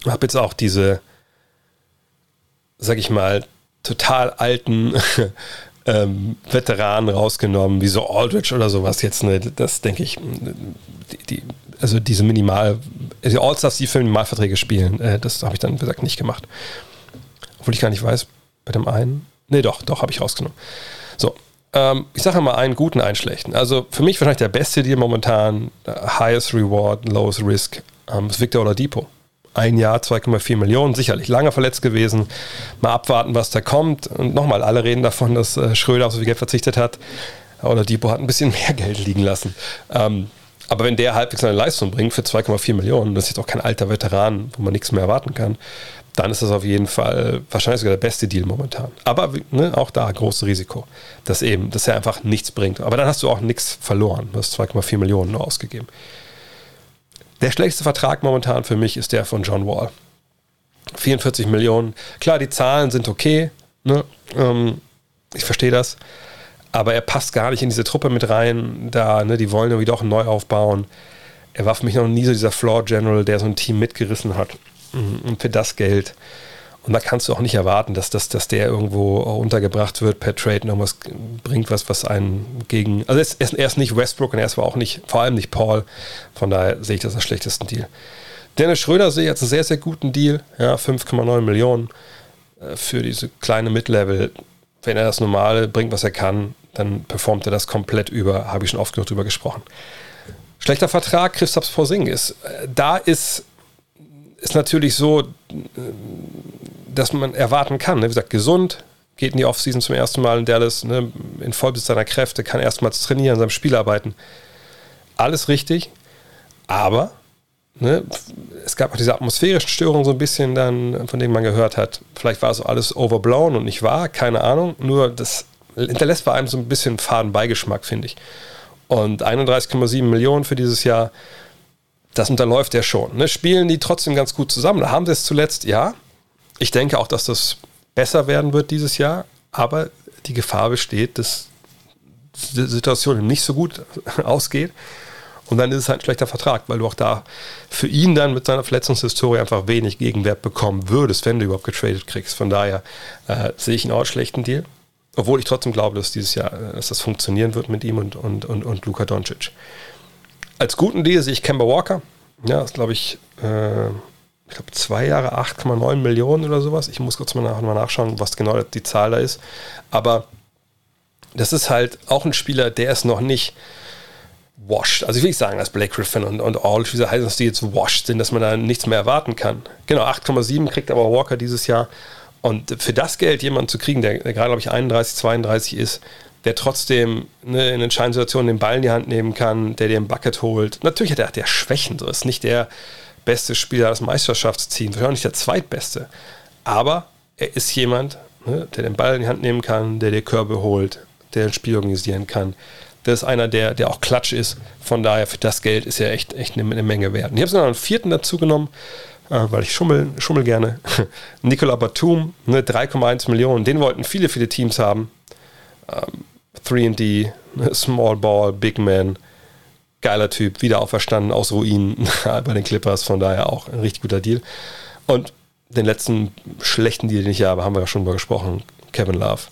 Habe jetzt auch diese, sag ich mal, total alten ähm, Veteranen rausgenommen, wie so Aldridge oder sowas jetzt. Ne, das denke ich, die, die, also diese Minimal, die Allstars, die für Minimalverträge spielen, äh, das habe ich dann, wie gesagt, nicht gemacht. Obwohl ich gar nicht weiß, bei dem einen. Ne, doch, doch, habe ich rausgenommen. So, ähm, ich sage mal einen guten, einen schlechten. Also für mich wahrscheinlich der beste Deal momentan, highest reward, lowest risk, ähm, ist Victor Oladipo. ein Jahr 2,4 Millionen, sicherlich lange verletzt gewesen. Mal abwarten, was da kommt. Und nochmal, alle reden davon, dass äh, Schröder auf so viel Geld verzichtet hat. Oder Depot hat ein bisschen mehr Geld liegen lassen. Ähm, aber wenn der halbwegs eine Leistung bringt für 2,4 Millionen, das ist jetzt auch kein alter Veteran, wo man nichts mehr erwarten kann, dann ist das auf jeden Fall wahrscheinlich sogar der beste Deal momentan. Aber ne, auch da großes Risiko, dass eben, dass er einfach nichts bringt. Aber dann hast du auch nichts verloren. Du hast 2,4 Millionen nur ausgegeben. Der schlechteste Vertrag momentan für mich ist der von John Wall. 44 Millionen. Klar, die Zahlen sind okay. Ne? Ähm, ich verstehe das. Aber er passt gar nicht in diese Truppe mit rein. Da, ne, die wollen irgendwie doch neu aufbauen. Er war für mich noch nie so dieser Floor General, der so ein Team mitgerissen hat. Mhm. Und für das Geld. Und da kannst du auch nicht erwarten, dass, dass, dass der irgendwo untergebracht wird per Trade und irgendwas bringt, was, was einen gegen. Also er ist, er ist nicht Westbrook und er ist auch nicht, vor allem nicht Paul. Von daher sehe ich das als schlechtesten Deal. Dennis Schröder sehe ich als einen sehr, sehr guten Deal. Ja, 5,9 Millionen äh, für diese kleine Mid-Level. Wenn er das Normale bringt, was er kann, dann performt er das komplett über. Habe ich schon oft genug drüber gesprochen. Schlechter Vertrag, Christoph Porzingis. Äh, da ist ist natürlich so, dass man erwarten kann. Ne? Wie gesagt, gesund, geht in die Offseason zum ersten Mal in Dallas, ne? in Vollbesitz seiner Kräfte, kann erstmals trainieren, an seinem Spiel arbeiten. Alles richtig, aber ne? es gab auch diese atmosphärischen Störungen so ein bisschen dann, von denen man gehört hat. Vielleicht war so alles overblown und nicht wahr, keine Ahnung. Nur das hinterlässt bei einem so ein bisschen faden Beigeschmack, finde ich. Und 31,7 Millionen für dieses Jahr das unterläuft ja schon. Ne? Spielen die trotzdem ganz gut zusammen? Da haben sie es zuletzt, ja. Ich denke auch, dass das besser werden wird dieses Jahr, aber die Gefahr besteht, dass die Situation nicht so gut ausgeht. Und dann ist es halt ein schlechter Vertrag, weil du auch da für ihn dann mit seiner Verletzungshistorie einfach wenig Gegenwert bekommen würdest, wenn du überhaupt getradet kriegst. Von daher äh, sehe ich ihn auch schlechten Deal. Obwohl ich trotzdem glaube, dass dieses Jahr, äh, dass das funktionieren wird mit ihm und, und, und, und Luka Doncic. Als guten Deal sehe ich Kemba Walker. Ja, ist glaube ich, äh, ich glaube zwei Jahre 8,9 Millionen oder sowas. Ich muss kurz mal, nach, mal nachschauen, was genau die Zahl da ist. Aber das ist halt auch ein Spieler, der ist noch nicht washed. Also ich will nicht sagen, dass Blake Griffin und, und all diese heißen, dass die jetzt washed sind, dass man da nichts mehr erwarten kann. Genau, 8,7 kriegt aber Walker dieses Jahr. Und für das Geld jemanden zu kriegen, der, der gerade, glaube ich, 31, 32 ist, der trotzdem ne, in entscheidenden Situationen den Ball in die Hand nehmen kann, der dir ein Bucket holt. Natürlich hat er, der Schwächen, so ist nicht der beste Spieler des Meisterschaftsteams, wahrscheinlich nicht der zweitbeste. Aber er ist jemand, ne, der den Ball in die Hand nehmen kann, der dir Körbe holt, der ein Spiel organisieren kann. Das ist einer, der, der auch Klatsch ist. Von daher, für das Geld ist er echt, echt eine, eine Menge wert. Und ich habe sogar noch einen vierten dazu genommen, äh, weil ich schummel, schummel gerne. Nicola Batum, ne, 3,1 Millionen. Den wollten viele, viele Teams haben. Ähm, 3D, Small Ball, Big Man, geiler Typ, wieder auferstanden aus Ruinen bei den Clippers, von daher auch ein richtig guter Deal. Und den letzten schlechten Deal, den ich habe, haben wir ja schon mal gesprochen, Kevin Love.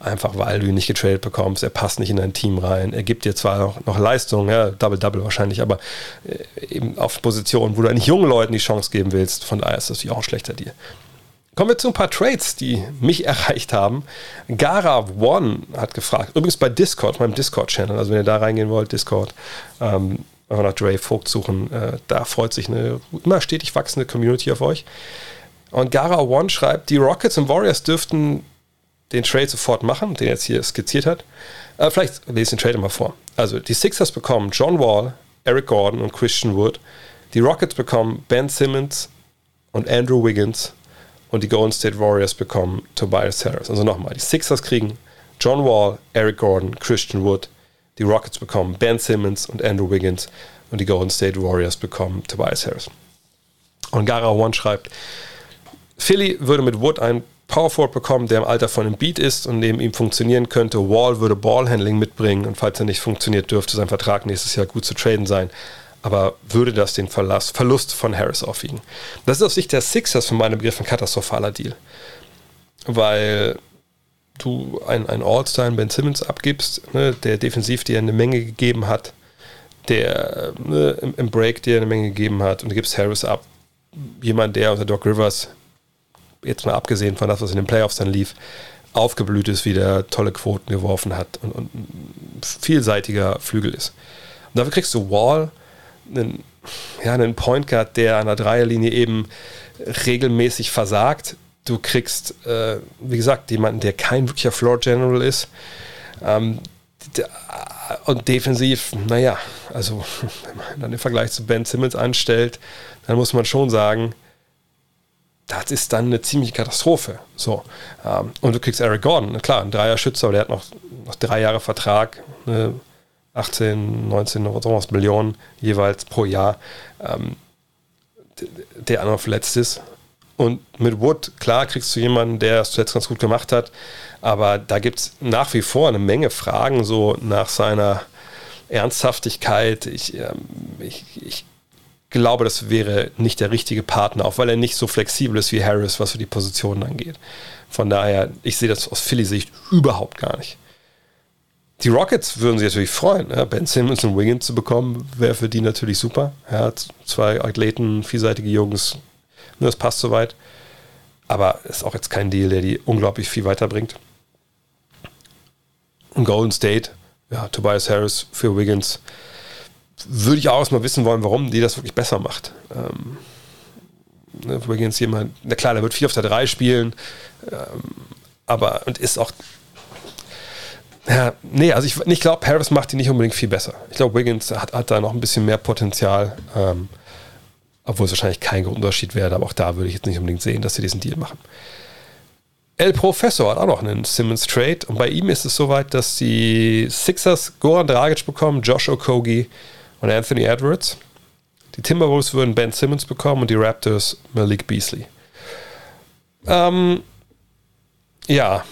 Einfach weil du ihn nicht getradet bekommst, er passt nicht in dein Team rein. Er gibt dir zwar noch, noch Leistung, ja, Double-Double wahrscheinlich, aber äh, eben auf Positionen, wo du eigentlich jungen Leuten die Chance geben willst. Von daher ist das auch ein schlechter Deal. Kommen wir zu ein paar Trades, die mich erreicht haben. Gara One hat gefragt, übrigens bei Discord, meinem Discord-Channel, also wenn ihr da reingehen wollt, Discord, ähm, einfach nach Dre Vogt suchen, äh, da freut sich eine immer stetig wachsende Community auf euch. Und Gara One schreibt, die Rockets und Warriors dürften den Trade sofort machen, den er jetzt hier skizziert hat. Äh, vielleicht lese ich den Trade mal vor. Also die Sixers bekommen John Wall, Eric Gordon und Christian Wood. Die Rockets bekommen Ben Simmons und Andrew Wiggins und die Golden State Warriors bekommen Tobias Harris. Also nochmal, die Sixers kriegen John Wall, Eric Gordon, Christian Wood. Die Rockets bekommen Ben Simmons und Andrew Wiggins und die Golden State Warriors bekommen Tobias Harris. Und Gara One schreibt, Philly würde mit Wood einen Power Forward bekommen, der im Alter von einem Beat ist und neben ihm funktionieren könnte. Wall würde Ballhandling mitbringen und falls er nicht funktioniert, dürfte sein Vertrag nächstes Jahr gut zu traden sein aber würde das den Verlust, Verlust von Harris aufwiegen? Das ist aus Sicht der Sixers für meine Begriffe ein katastrophaler Deal. Weil du einen, einen All-Star Ben Simmons abgibst, ne, der defensiv dir eine Menge gegeben hat, der ne, im, im, Break dir eine Menge gegeben hat und du gibst Harris ab. Jemand, der unter Doc Rivers, jetzt mal abgesehen von das, was in den Playoffs dann lief, aufgeblüht ist, wieder tolle Quoten geworfen hat und, und vielseitiger Flügel ist. Und dafür kriegst du Wall, einen ja, einen Point Guard, der an der Dreierlinie eben regelmäßig versagt. Du kriegst, äh, wie gesagt, jemanden, der kein wirklicher Floor General ist. Ähm, der, und defensiv, naja, also wenn man dann den Vergleich zu Ben Simmons anstellt, dann muss man schon sagen, das ist dann eine ziemliche Katastrophe. So. Ähm, und du kriegst Eric Gordon, klar, ein Dreier-Schützer, der hat noch, noch drei Jahre Vertrag, ne, 18, 19 oder sowas Millionen jeweils pro Jahr, ähm, der noch verletzt ist. Und mit Wood, klar, kriegst du jemanden, der es zuletzt ganz gut gemacht hat, aber da gibt es nach wie vor eine Menge Fragen, so nach seiner Ernsthaftigkeit. Ich, ähm, ich, ich glaube, das wäre nicht der richtige Partner, auch weil er nicht so flexibel ist wie Harris, was für die Positionen angeht. Von daher, ich sehe das aus Philly-Sicht überhaupt gar nicht. Die Rockets würden sich natürlich freuen, ja, Ben Simmons und Wiggins zu bekommen, wäre für die natürlich super. Ja, zwei Athleten, vielseitige Jungs, das passt soweit. Aber ist auch jetzt kein Deal, der die unglaublich viel weiterbringt. Und Golden State, ja, Tobias Harris für Wiggins, würde ich auch erstmal wissen wollen, warum die das wirklich besser macht. Ähm, ne, Wiggins jemand, na klar, der wird viel auf der 3 spielen, ähm, aber und ist auch ja, nee, also ich, ich glaube, Harris macht die nicht unbedingt viel besser. Ich glaube, Wiggins hat, hat da noch ein bisschen mehr Potenzial, ähm, obwohl es wahrscheinlich kein Unterschied wäre, aber auch da würde ich jetzt nicht unbedingt sehen, dass sie diesen Deal machen. El Professor hat auch noch einen Simmons Trade und bei ihm ist es soweit, dass die Sixers Goran Dragic bekommen, Josh Okogie und Anthony Edwards. Die Timberwolves würden Ben Simmons bekommen und die Raptors Malik Beasley. Ähm, ja,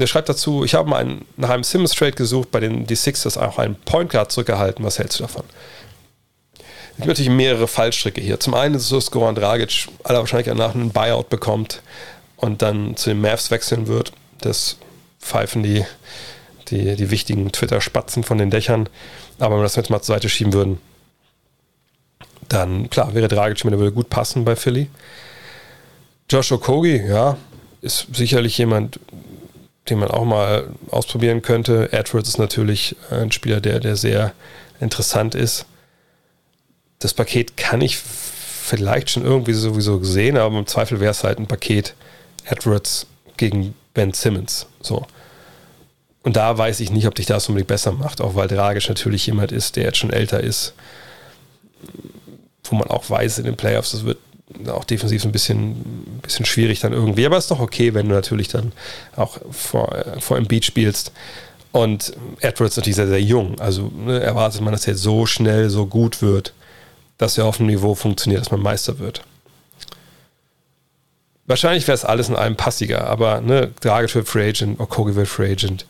der schreibt dazu, ich habe mal einen, nach einem Simmons Trade gesucht, bei dem die Sixers auch einen Point Guard zurückgehalten. Was hältst du davon? Es gibt natürlich mehrere Fallstricke hier. Zum einen ist es so, dass Goran Dragic aller Wahrscheinlichkeit nach einen Buyout bekommt und dann zu den Mavs wechseln wird. Das pfeifen die, die, die wichtigen Twitter-Spatzen von den Dächern. Aber wenn wir das jetzt mal zur Seite schieben würden, dann klar, wäre Dragic, der würde gut passen bei Philly. Josh Okogie, ja, ist sicherlich jemand, den man auch mal ausprobieren könnte. Edwards ist natürlich ein Spieler, der, der sehr interessant ist. Das Paket kann ich vielleicht schon irgendwie sowieso sehen, aber im Zweifel wäre es halt ein Paket Edwards gegen Ben Simmons. So. Und da weiß ich nicht, ob dich das unbedingt besser macht, auch weil Dragic natürlich jemand ist, der jetzt schon älter ist, wo man auch weiß in den Playoffs, das wird auch defensiv ein bisschen, bisschen schwierig dann irgendwie. Aber es ist doch okay, wenn du natürlich dann auch vor, vor Embiid spielst. Und Edwards ist natürlich sehr, sehr jung. Also ne, erwartet man, dass er so schnell, so gut wird, dass er auf einem Niveau funktioniert, dass man Meister wird. Wahrscheinlich wäre es alles in einem passiger, aber ne, Dragic wird Free Agent, Okogi wird Free Agent.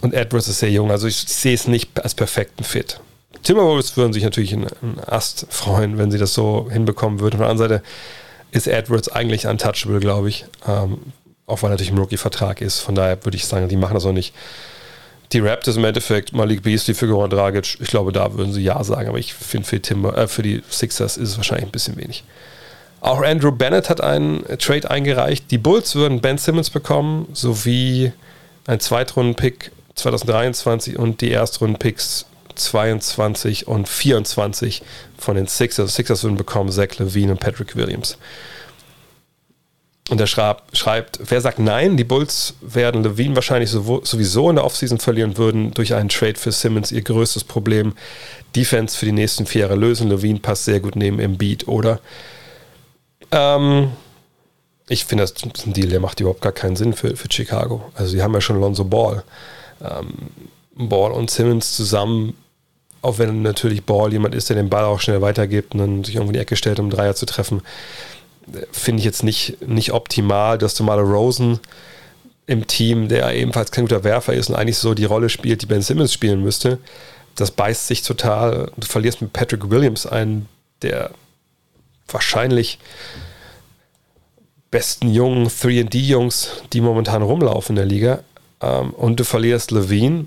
Und Edwards ist sehr jung, also ich sehe es nicht als perfekten Fit. Timberwolves würden sich natürlich einen Ast freuen, wenn sie das so hinbekommen würden. Auf der anderen Seite ist Edwards eigentlich untouchable, glaube ich. Ähm, auch weil er natürlich im Rookie-Vertrag ist. Von daher würde ich sagen, die machen das auch nicht. Die Raptors im Endeffekt, Malik Beasley für Goran Dragic, ich glaube, da würden sie ja sagen, aber ich finde für, äh, für die Sixers ist es wahrscheinlich ein bisschen wenig. Auch Andrew Bennett hat einen Trade eingereicht. Die Bulls würden Ben Simmons bekommen, sowie ein Zweitrunden-Pick 2023 und die Erstrunden-Picks 22 und 24 von den Sixers. Sixers würden bekommen Zach Levine und Patrick Williams. Und er schreibt, wer sagt nein, die Bulls werden Levine wahrscheinlich sowieso in der Offseason verlieren würden durch einen Trade für Simmons ihr größtes Problem. Defense für die nächsten vier Jahre lösen. Levine passt sehr gut neben Embiid, oder? Ähm, ich finde, das ist ein Deal, der macht überhaupt gar keinen Sinn für, für Chicago. Also, sie haben ja schon Lonzo Ball. Ähm, Ball und Simmons zusammen auch wenn natürlich Ball jemand ist, der den Ball auch schnell weitergibt und dann sich irgendwo in die Ecke stellt, um Dreier zu treffen, finde ich jetzt nicht, nicht optimal, dass du mal Rosen im Team, der ebenfalls kein guter Werfer ist und eigentlich so die Rolle spielt, die Ben Simmons spielen müsste. Das beißt sich total. Du verlierst mit Patrick Williams einen der wahrscheinlich besten jungen 3D-Jungs, die momentan rumlaufen in der Liga. Ähm, und du verlierst Levine,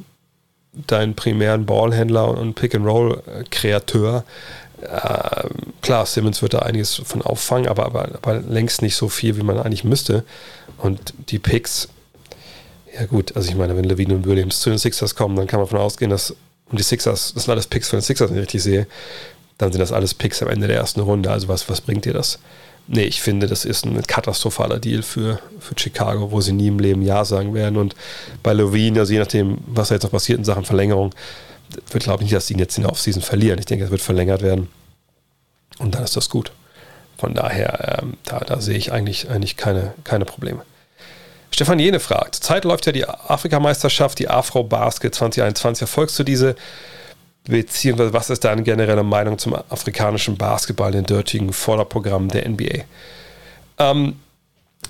deinen primären Ballhändler und Pick-and-Roll-Kreateur. Äh, klar, Simmons wird da einiges von auffangen, aber, aber, aber längst nicht so viel, wie man eigentlich müsste. Und die Picks, ja gut, also ich meine, wenn Levine und Williams zu den Sixers kommen, dann kann man davon ausgehen, dass und die Sixers, das sind alles Picks von den Sixers, wenn ich richtig sehe, dann sind das alles Picks am Ende der ersten Runde. Also was, was bringt dir das? Nee, ich finde, das ist ein katastrophaler Deal für, für Chicago, wo sie nie im Leben Ja sagen werden. Und bei Levine, also je nachdem, was da jetzt noch passiert in Sachen Verlängerung, wird glaube ich nicht, dass die ihn jetzt in der Offseason verlieren. Ich denke, es wird verlängert werden. Und dann ist das gut. Von daher, ähm, da, da sehe ich eigentlich, eigentlich keine, keine Probleme. Stefan Jene fragt, Zeit läuft ja die Afrikameisterschaft, die Afro Basket 2021. Erfolgst du diese? Beziehungsweise was ist deine generelle Meinung zum afrikanischen Basketball, den dortigen Vorderprogramm der NBA? Ähm,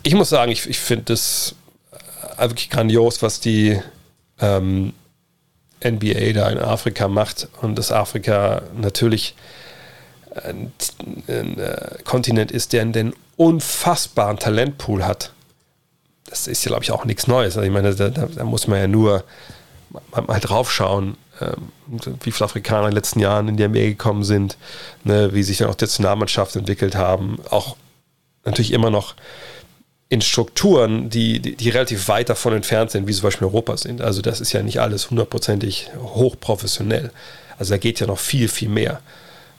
ich muss sagen, ich, ich finde es äh, wirklich grandios, was die ähm, NBA da in Afrika macht und dass Afrika natürlich ein, ein, ein Kontinent ist, der einen unfassbaren Talentpool hat. Das ist ja, glaube ich, auch nichts Neues. Also ich meine, da, da, da muss man ja nur mal, mal drauf schauen, ähm, wie viele Afrikaner in den letzten Jahren in die Armee gekommen sind, ne, wie sich dann auch die Nationalmannschaft entwickelt haben. Auch natürlich immer noch in Strukturen, die, die, die, relativ weit davon entfernt sind, wie zum Beispiel Europa sind. Also das ist ja nicht alles hundertprozentig hochprofessionell. Also da geht ja noch viel, viel mehr.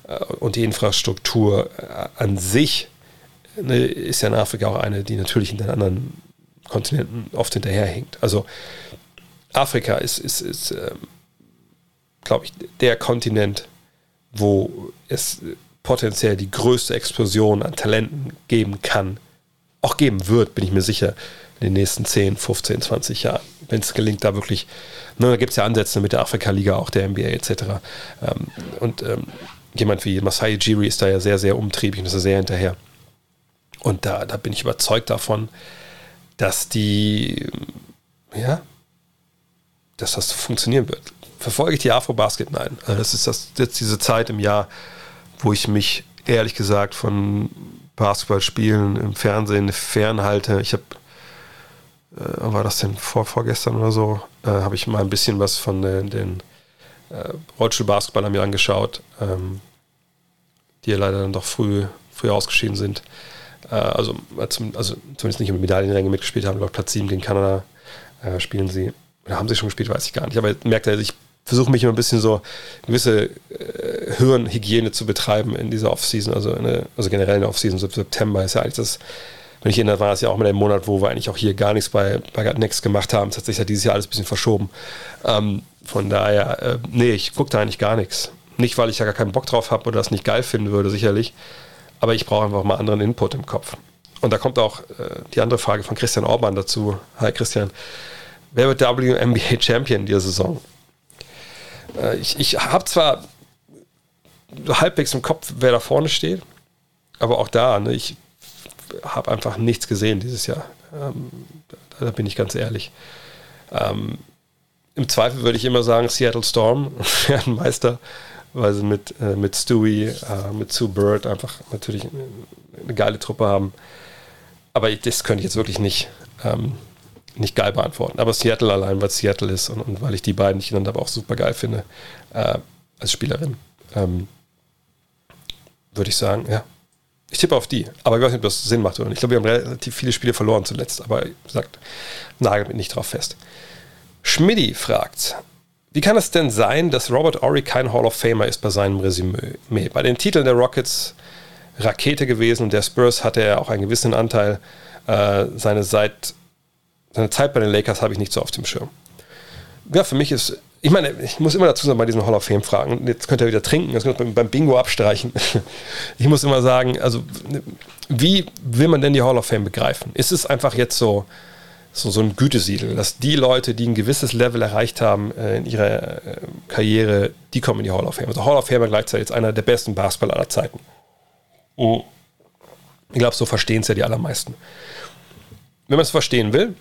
Äh, und die Infrastruktur äh, an sich ne, ist ja in Afrika auch eine, die natürlich in den anderen Kontinenten oft hinterherhinkt. Also Afrika ist, ist, ist ähm, glaube ich, der Kontinent, wo es potenziell die größte Explosion an Talenten geben kann, auch geben wird, bin ich mir sicher, in den nächsten 10, 15, 20 Jahren. Wenn es gelingt, da wirklich, ne, da gibt es ja Ansätze mit der Afrika-Liga, auch der NBA etc. Ähm, und ähm, jemand wie Masai Jiri ist da ja sehr, sehr umtriebig und ist sehr hinterher. Und da, da bin ich überzeugt davon, dass die, ja, dass das funktionieren wird verfolge ich die Afro-Basket? Nein. Also das ist das, jetzt diese Zeit im Jahr, wo ich mich ehrlich gesagt von Basketballspielen im Fernsehen fernhalte. Ich habe, äh, war das denn vor, vorgestern oder so, äh, habe ich mal ein bisschen was von den, den äh, Rollstuhl-Basketballern mir angeschaut, ähm, die ja leider dann doch früh, früh ausgeschieden sind. Äh, also, also zumindest nicht im Medaillenränge mitgespielt haben, glaube Platz 7 gegen Kanada äh, spielen sie. Oder haben sie schon gespielt, weiß ich gar nicht. Aber merkt er, ich versuche mich immer ein bisschen so gewisse äh, Hirnhygiene zu betreiben in dieser Offseason, also, eine, also generell in der Offseason, so September ist ja eigentlich das, wenn ich erinnere, war es ja auch mit einem Monat, wo wir eigentlich auch hier gar nichts bei, bei Next gemacht haben. Es hat sich ja dieses Jahr alles ein bisschen verschoben. Ähm, von daher, äh, nee, ich gucke da eigentlich gar nichts. Nicht, weil ich da gar keinen Bock drauf habe oder das nicht geil finden würde, sicherlich. Aber ich brauche einfach mal anderen Input im Kopf. Und da kommt auch äh, die andere Frage von Christian Orban dazu. Hi Christian. Wer wird WNBA Champion dieser Saison? Äh, ich ich habe zwar halbwegs im Kopf, wer da vorne steht, aber auch da, ne, ich habe einfach nichts gesehen dieses Jahr. Ähm, da, da, bin ich ganz ehrlich. Ähm, Im Zweifel würde ich immer sagen, Seattle Storm werden Meister, weil sie mit, äh, mit Stewie, äh, mit Sue Bird einfach natürlich eine, eine geile Truppe haben. Aber das könnte ich jetzt wirklich nicht. Ähm, nicht geil beantworten. Aber Seattle allein, weil Seattle ist und, und weil ich die beiden, ich aber auch super geil finde, äh, als Spielerin, ähm, würde ich sagen, ja. Ich tippe auf die, aber ich weiß nicht, ob das Sinn macht oder nicht. Ich glaube, wir haben relativ viele Spiele verloren zuletzt, aber wie gesagt, nagelt mich nicht drauf fest. Schmidti fragt, wie kann es denn sein, dass Robert Ory kein Hall of Famer ist bei seinem Resümee? Bei den Titeln der Rockets Rakete gewesen und der Spurs hatte er auch einen gewissen Anteil. Äh, seine seit seine Zeit bei den Lakers habe ich nicht so auf dem Schirm. Ja, für mich ist, ich meine, ich muss immer dazu sagen, bei diesen Hall of Fame Fragen, jetzt könnt ihr wieder trinken, jetzt könnt ihr beim Bingo abstreichen. Ich muss immer sagen, also, wie will man denn die Hall of Fame begreifen? Ist es einfach jetzt so, so, so ein Gütesiegel, dass die Leute, die ein gewisses Level erreicht haben äh, in ihrer äh, Karriere, die kommen in die Hall of Fame. Also Hall of Fame gleichzeitig jetzt einer der besten Basketballer aller Zeiten. Oh. Ich glaube, so verstehen es ja die allermeisten. Wenn man es verstehen will,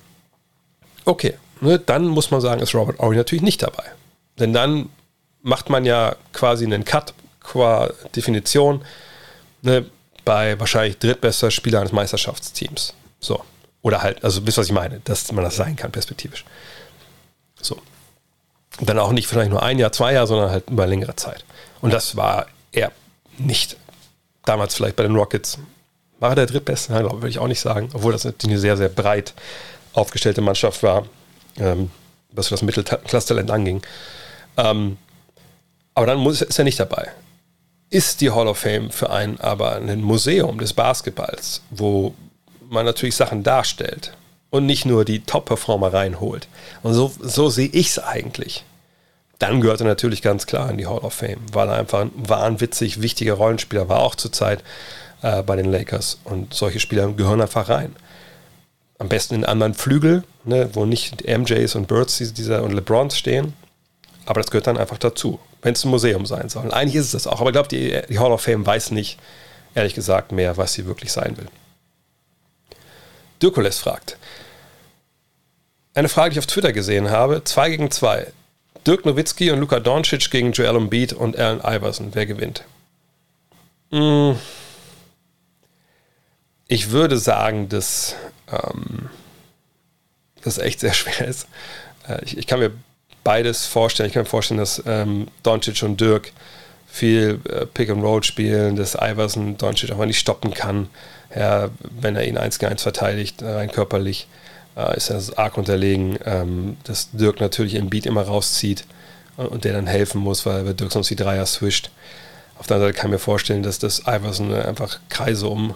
Okay, ne, dann muss man sagen, ist Robert Ory natürlich nicht dabei. Denn dann macht man ja quasi einen Cut qua Definition ne, bei wahrscheinlich drittbester Spieler eines Meisterschaftsteams. So. Oder halt, also wisst was ich meine, dass man das sein kann, perspektivisch. So. Und dann auch nicht vielleicht nur ein Jahr, zwei Jahre, sondern halt über längere Zeit. Und das war er nicht. Damals vielleicht bei den Rockets. War er der drittbeste? Glaube würde ich auch nicht sagen. Obwohl das natürlich eine sehr, sehr breit aufgestellte Mannschaft war, ähm, was das Mittelklasstalent anging. Ähm, Aber dann muss, ist er nicht dabei. Ist die Hall of Fame für einen aber ein Museum des Basketballs, wo man natürlich Sachen darstellt und nicht nur die Top-Performer reinholt. Und so, so sehe ich es eigentlich. Dann gehört er natürlich ganz klar in die Hall of Fame, weil er einfach ein wahnwitzig wichtiger Rollenspieler war, auch zur Zeit äh, bei den Lakers. Und solche Spieler gehören einfach rein. Am besten in anderen Flügel, ne, wo nicht MJs und Birds dieser und LeBrons stehen. Aber das gehört dann einfach dazu, wenn es ein Museum sein soll. Und eigentlich ist es das auch. Aber ich glaube, die, die Hall of Fame weiß nicht, ehrlich gesagt, mehr, was sie wirklich sein will. Dirkules fragt. Eine Frage, die ich auf Twitter gesehen habe. 2 gegen 2. Dirk Nowitzki und Luka Doncic gegen Joel Embiid und Allen Iverson. Wer gewinnt? Hm. Ich würde sagen, dass ähm, das echt sehr schwer ist. Äh, ich, ich, kann mir beides vorstellen. Ich kann mir vorstellen, dass ähm, Doncic und Dirk viel äh, Pick and Roll spielen, dass Iverson Doncic auch mal nicht stoppen kann, ja, wenn er ihn 1 gegen 1 verteidigt, rein körperlich äh, ist er arg unterlegen, ähm, dass Dirk natürlich im Beat immer rauszieht und, und, der dann helfen muss, weil Dirk sonst die Dreier swischt. Auf der anderen Seite kann ich mir vorstellen, dass das Iverson einfach Kreise um,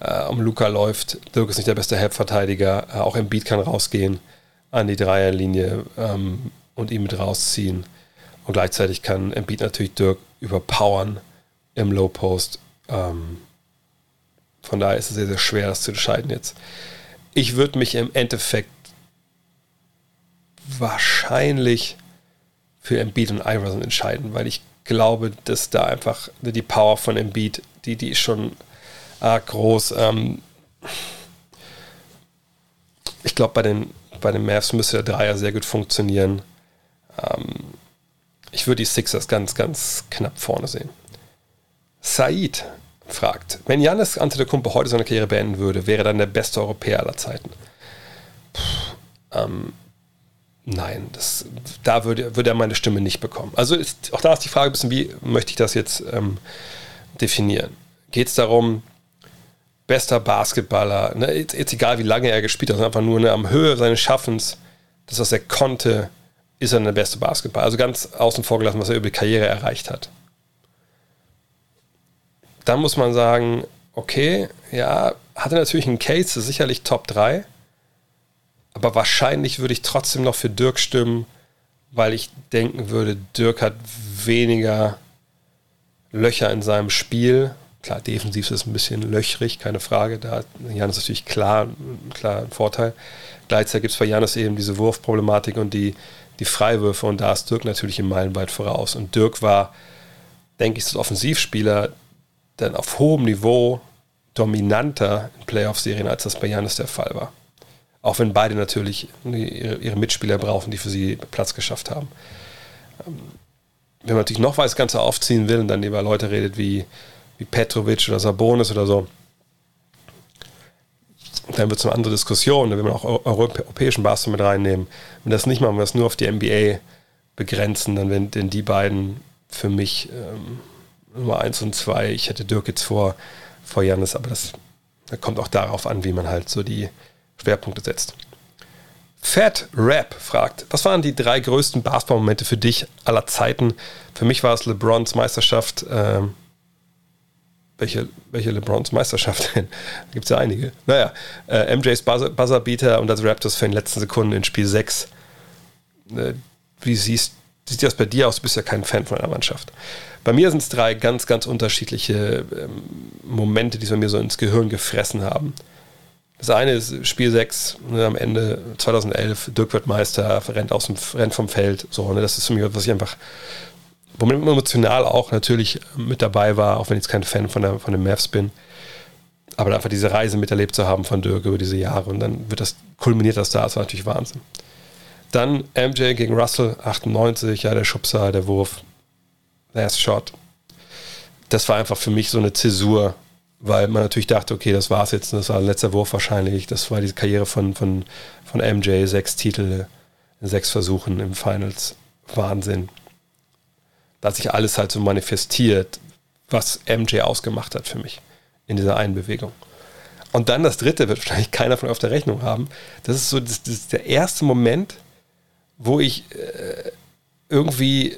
äh, um Luca läuft. Dirk ist nicht der beste Help-Verteidiger, äh, auch Beat kann rausgehen an die Dreierlinie ähm, und ihn mit rausziehen. Und gleichzeitig kann Embiid natürlich Dirk überpowern im Low Post. Ähm, von daher ist es sehr, sehr schwer, das zu entscheiden jetzt. Ich würde mich im Endeffekt wahrscheinlich für Embiid und Iverson entscheiden, weil ich glaube, dass da einfach die Power von Embiid, die, die ist schon arg groß. Ähm ich glaube, bei den, bei den Mavs müsste der Dreier sehr gut funktionieren. Ähm ich würde die Sixers ganz, ganz knapp vorne sehen. Said fragt, wenn Janis Antetokounmpo heute seine Karriere beenden würde, wäre dann der beste Europäer aller Zeiten? Puh, ähm, nein, das, da würde, würde er meine Stimme nicht bekommen. Also ist, auch da ist die Frage ein bisschen, wie möchte ich das jetzt ähm, definieren? Geht es darum, bester Basketballer, ne, jetzt, jetzt, egal wie lange er gespielt hat, einfach nur ne, am Höhe seines Schaffens, das, was er konnte, ist er der beste Basketballer. Also ganz außen vor gelassen, was er über die Karriere erreicht hat dann muss man sagen, okay, ja, hatte natürlich einen Case, sicherlich Top 3, aber wahrscheinlich würde ich trotzdem noch für Dirk stimmen, weil ich denken würde, Dirk hat weniger Löcher in seinem Spiel. Klar, defensiv ist es ein bisschen löchrig, keine Frage. Da hat Janis natürlich klar, klar einen Vorteil. Gleichzeitig gibt es bei Janis eben diese Wurfproblematik und die, die Freiwürfe und da ist Dirk natürlich im Meilenweit voraus. Und Dirk war, denke ich, das Offensivspieler, dann auf hohem Niveau dominanter in Playoff-Serien, als das bei Janis der Fall war. Auch wenn beide natürlich ihre, Mitspieler brauchen, die für sie Platz geschafft haben. Ähm, wenn man natürlich noch was Ganze aufziehen will und dann über Leute redet wie, wie Petrovic oder Sabonis oder so, dann wird es eine andere Diskussion. Da will man auch europäischen Basketball mit reinnehmen. Wenn das nicht machen, wenn wir das nur auf die NBA begrenzen, dann werden die beiden für mich ähm, Nummer 1 und 2. Ich hätte Dirk jetzt vor, vor Janis, aber das, das kommt auch darauf an, wie man halt so die Schwerpunkte setzt. Fat Rap fragt, was waren die drei größten Basketball-Momente für dich aller Zeiten? Für mich war es LeBrons Meisterschaft. Ähm, welche, welche LeBrons Meisterschaft denn? Da gibt es ja einige. Naja, äh, MJs Buzzerbeater und das Raptors in den letzten Sekunden in Spiel 6. Äh, wie siehst, sieht das bei dir aus? Du bist ja kein Fan von einer Mannschaft. Bei mir sind es drei ganz, ganz unterschiedliche ähm, Momente, die es bei mir so ins Gehirn gefressen haben. Das eine ist Spiel 6, ne, am Ende 2011, Dirk wird Meister, rennt, aus dem, rennt vom Feld. So, ne, das ist für mich, was ich einfach, womit emotional auch natürlich mit dabei war, auch wenn ich jetzt kein Fan von, der, von den Mavs bin. Aber einfach diese Reise miterlebt zu haben von Dirk über diese Jahre und dann wird das, kulminiert das da, das war natürlich Wahnsinn. Dann MJ gegen Russell, 98, ja, der Schubser, der Wurf, Last Shot. Das war einfach für mich so eine Zäsur, weil man natürlich dachte, okay, das war's jetzt, das war letzter Wurf wahrscheinlich. Das war die Karriere von, von, von MJ, sechs Titel, sechs Versuchen im Finals. Wahnsinn. Da hat sich alles halt so manifestiert, was MJ ausgemacht hat für mich in dieser einen Bewegung. Und dann das dritte wird wahrscheinlich keiner von auf der Rechnung haben. Das ist so das, das ist der erste Moment, wo ich äh, irgendwie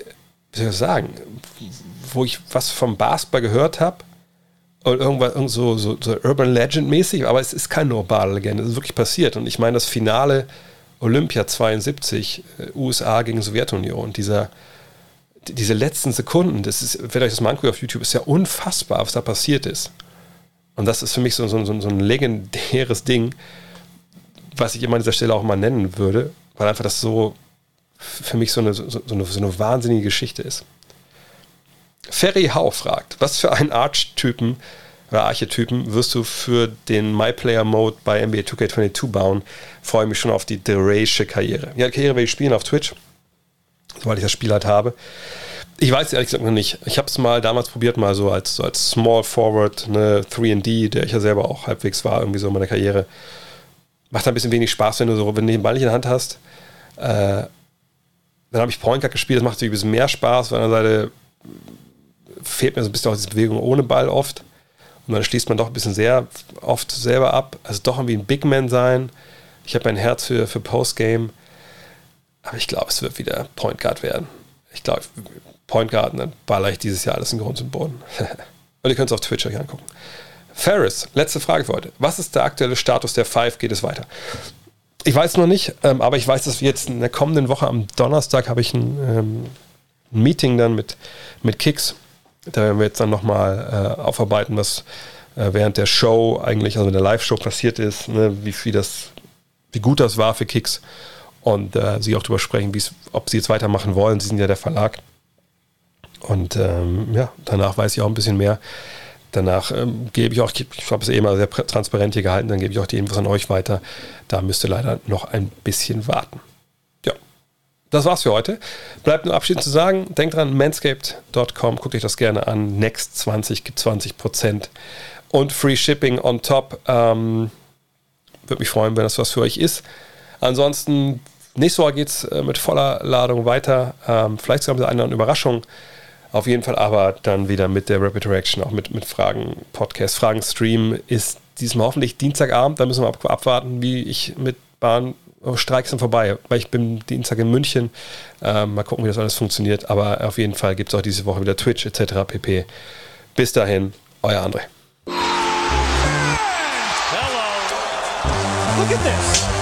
wie soll ich sagen, wo ich was vom Basketball gehört habe und irgendwas irgend so, so, so Urban Legend mäßig, aber es ist keine urbane Legende, es ist wirklich passiert. Und ich meine, das Finale Olympia 72, äh, USA gegen Sowjetunion, dieser, diese letzten Sekunden, das ist, wenn euch das mal anguckt auf YouTube, ist ja unfassbar, was da passiert ist. Und das ist für mich so, so, so, ein legendäres Ding, was ich immer an dieser Stelle auch mal nennen würde, weil einfach das so für mich so eine, so, eine, so eine wahnsinnige Geschichte ist. Ferry Hau fragt, was für einen Archetypen oder Archetypen wirst du für den MyPlayer-Mode bei NBA 2K22 bauen? Freue mich schon auf die Duration Karriere. Ja, Karriere werde ich spielen auf Twitch, sobald ich das Spiel halt habe. Ich weiß ehrlich gesagt noch nicht. Ich habe es mal damals probiert, mal so als, so als Small Forward, eine 3D, der ich ja selber auch halbwegs war, irgendwie so in meiner Karriere. Macht ein bisschen wenig Spaß, wenn du so, wenn du den Ball nicht in der Hand hast. Äh, dann habe ich Point Guard gespielt, das macht natürlich ein bisschen mehr Spaß. Auf einer Seite fehlt mir so ein bisschen auch diese Bewegung ohne Ball oft. Und dann schließt man doch ein bisschen sehr oft selber ab. Also doch irgendwie ein Big Man sein. Ich habe ein Herz für, für Postgame. Aber ich glaube, es wird wieder Point Guard werden. Ich glaube, Point Guard, dann baller ich dieses Jahr alles in Grund und Boden. und ihr könnt es auf Twitch euch angucken. Ferris, letzte Frage für heute. Was ist der aktuelle Status der Five? Geht es weiter? Ich weiß noch nicht, ähm, aber ich weiß, dass wir jetzt in der kommenden Woche am Donnerstag habe ich ein, ähm, ein Meeting dann mit, mit Kicks da werden wir jetzt dann nochmal äh, aufarbeiten, was äh, während der Show eigentlich, also in der Live-Show passiert ist, ne, wie, wie, das, wie gut das war für Kicks und äh, sie auch darüber sprechen, ob sie jetzt weitermachen wollen. Sie sind ja der Verlag. Und ähm, ja, danach weiß ich auch ein bisschen mehr. Danach ähm, gebe ich auch, ich habe es eh immer sehr transparent hier gehalten, dann gebe ich auch die Infos an euch weiter. Da müsst ihr leider noch ein bisschen warten das war's für heute. Bleibt nur abschließend zu sagen, denkt dran, manscaped.com, guckt euch das gerne an. Next 20 gibt 20% und Free Shipping on top. Ähm, Würde mich freuen, wenn das was für euch ist. Ansonsten, nächste Woche geht's äh, mit voller Ladung weiter. Ähm, vielleicht sogar mit einer Überraschung. Auf jeden Fall aber dann wieder mit der Rapid Reaction, auch mit, mit Fragen, Podcast, Fragen, Stream ist diesmal hoffentlich Dienstagabend. Da müssen wir abwarten, wie ich mit Bahn Oh, Streiks sind vorbei, weil ich bin Dienstag in München. Ähm, mal gucken, wie das alles funktioniert. Aber auf jeden Fall gibt es auch diese Woche wieder Twitch etc. pp. Bis dahin, euer André. Hello. Look at this.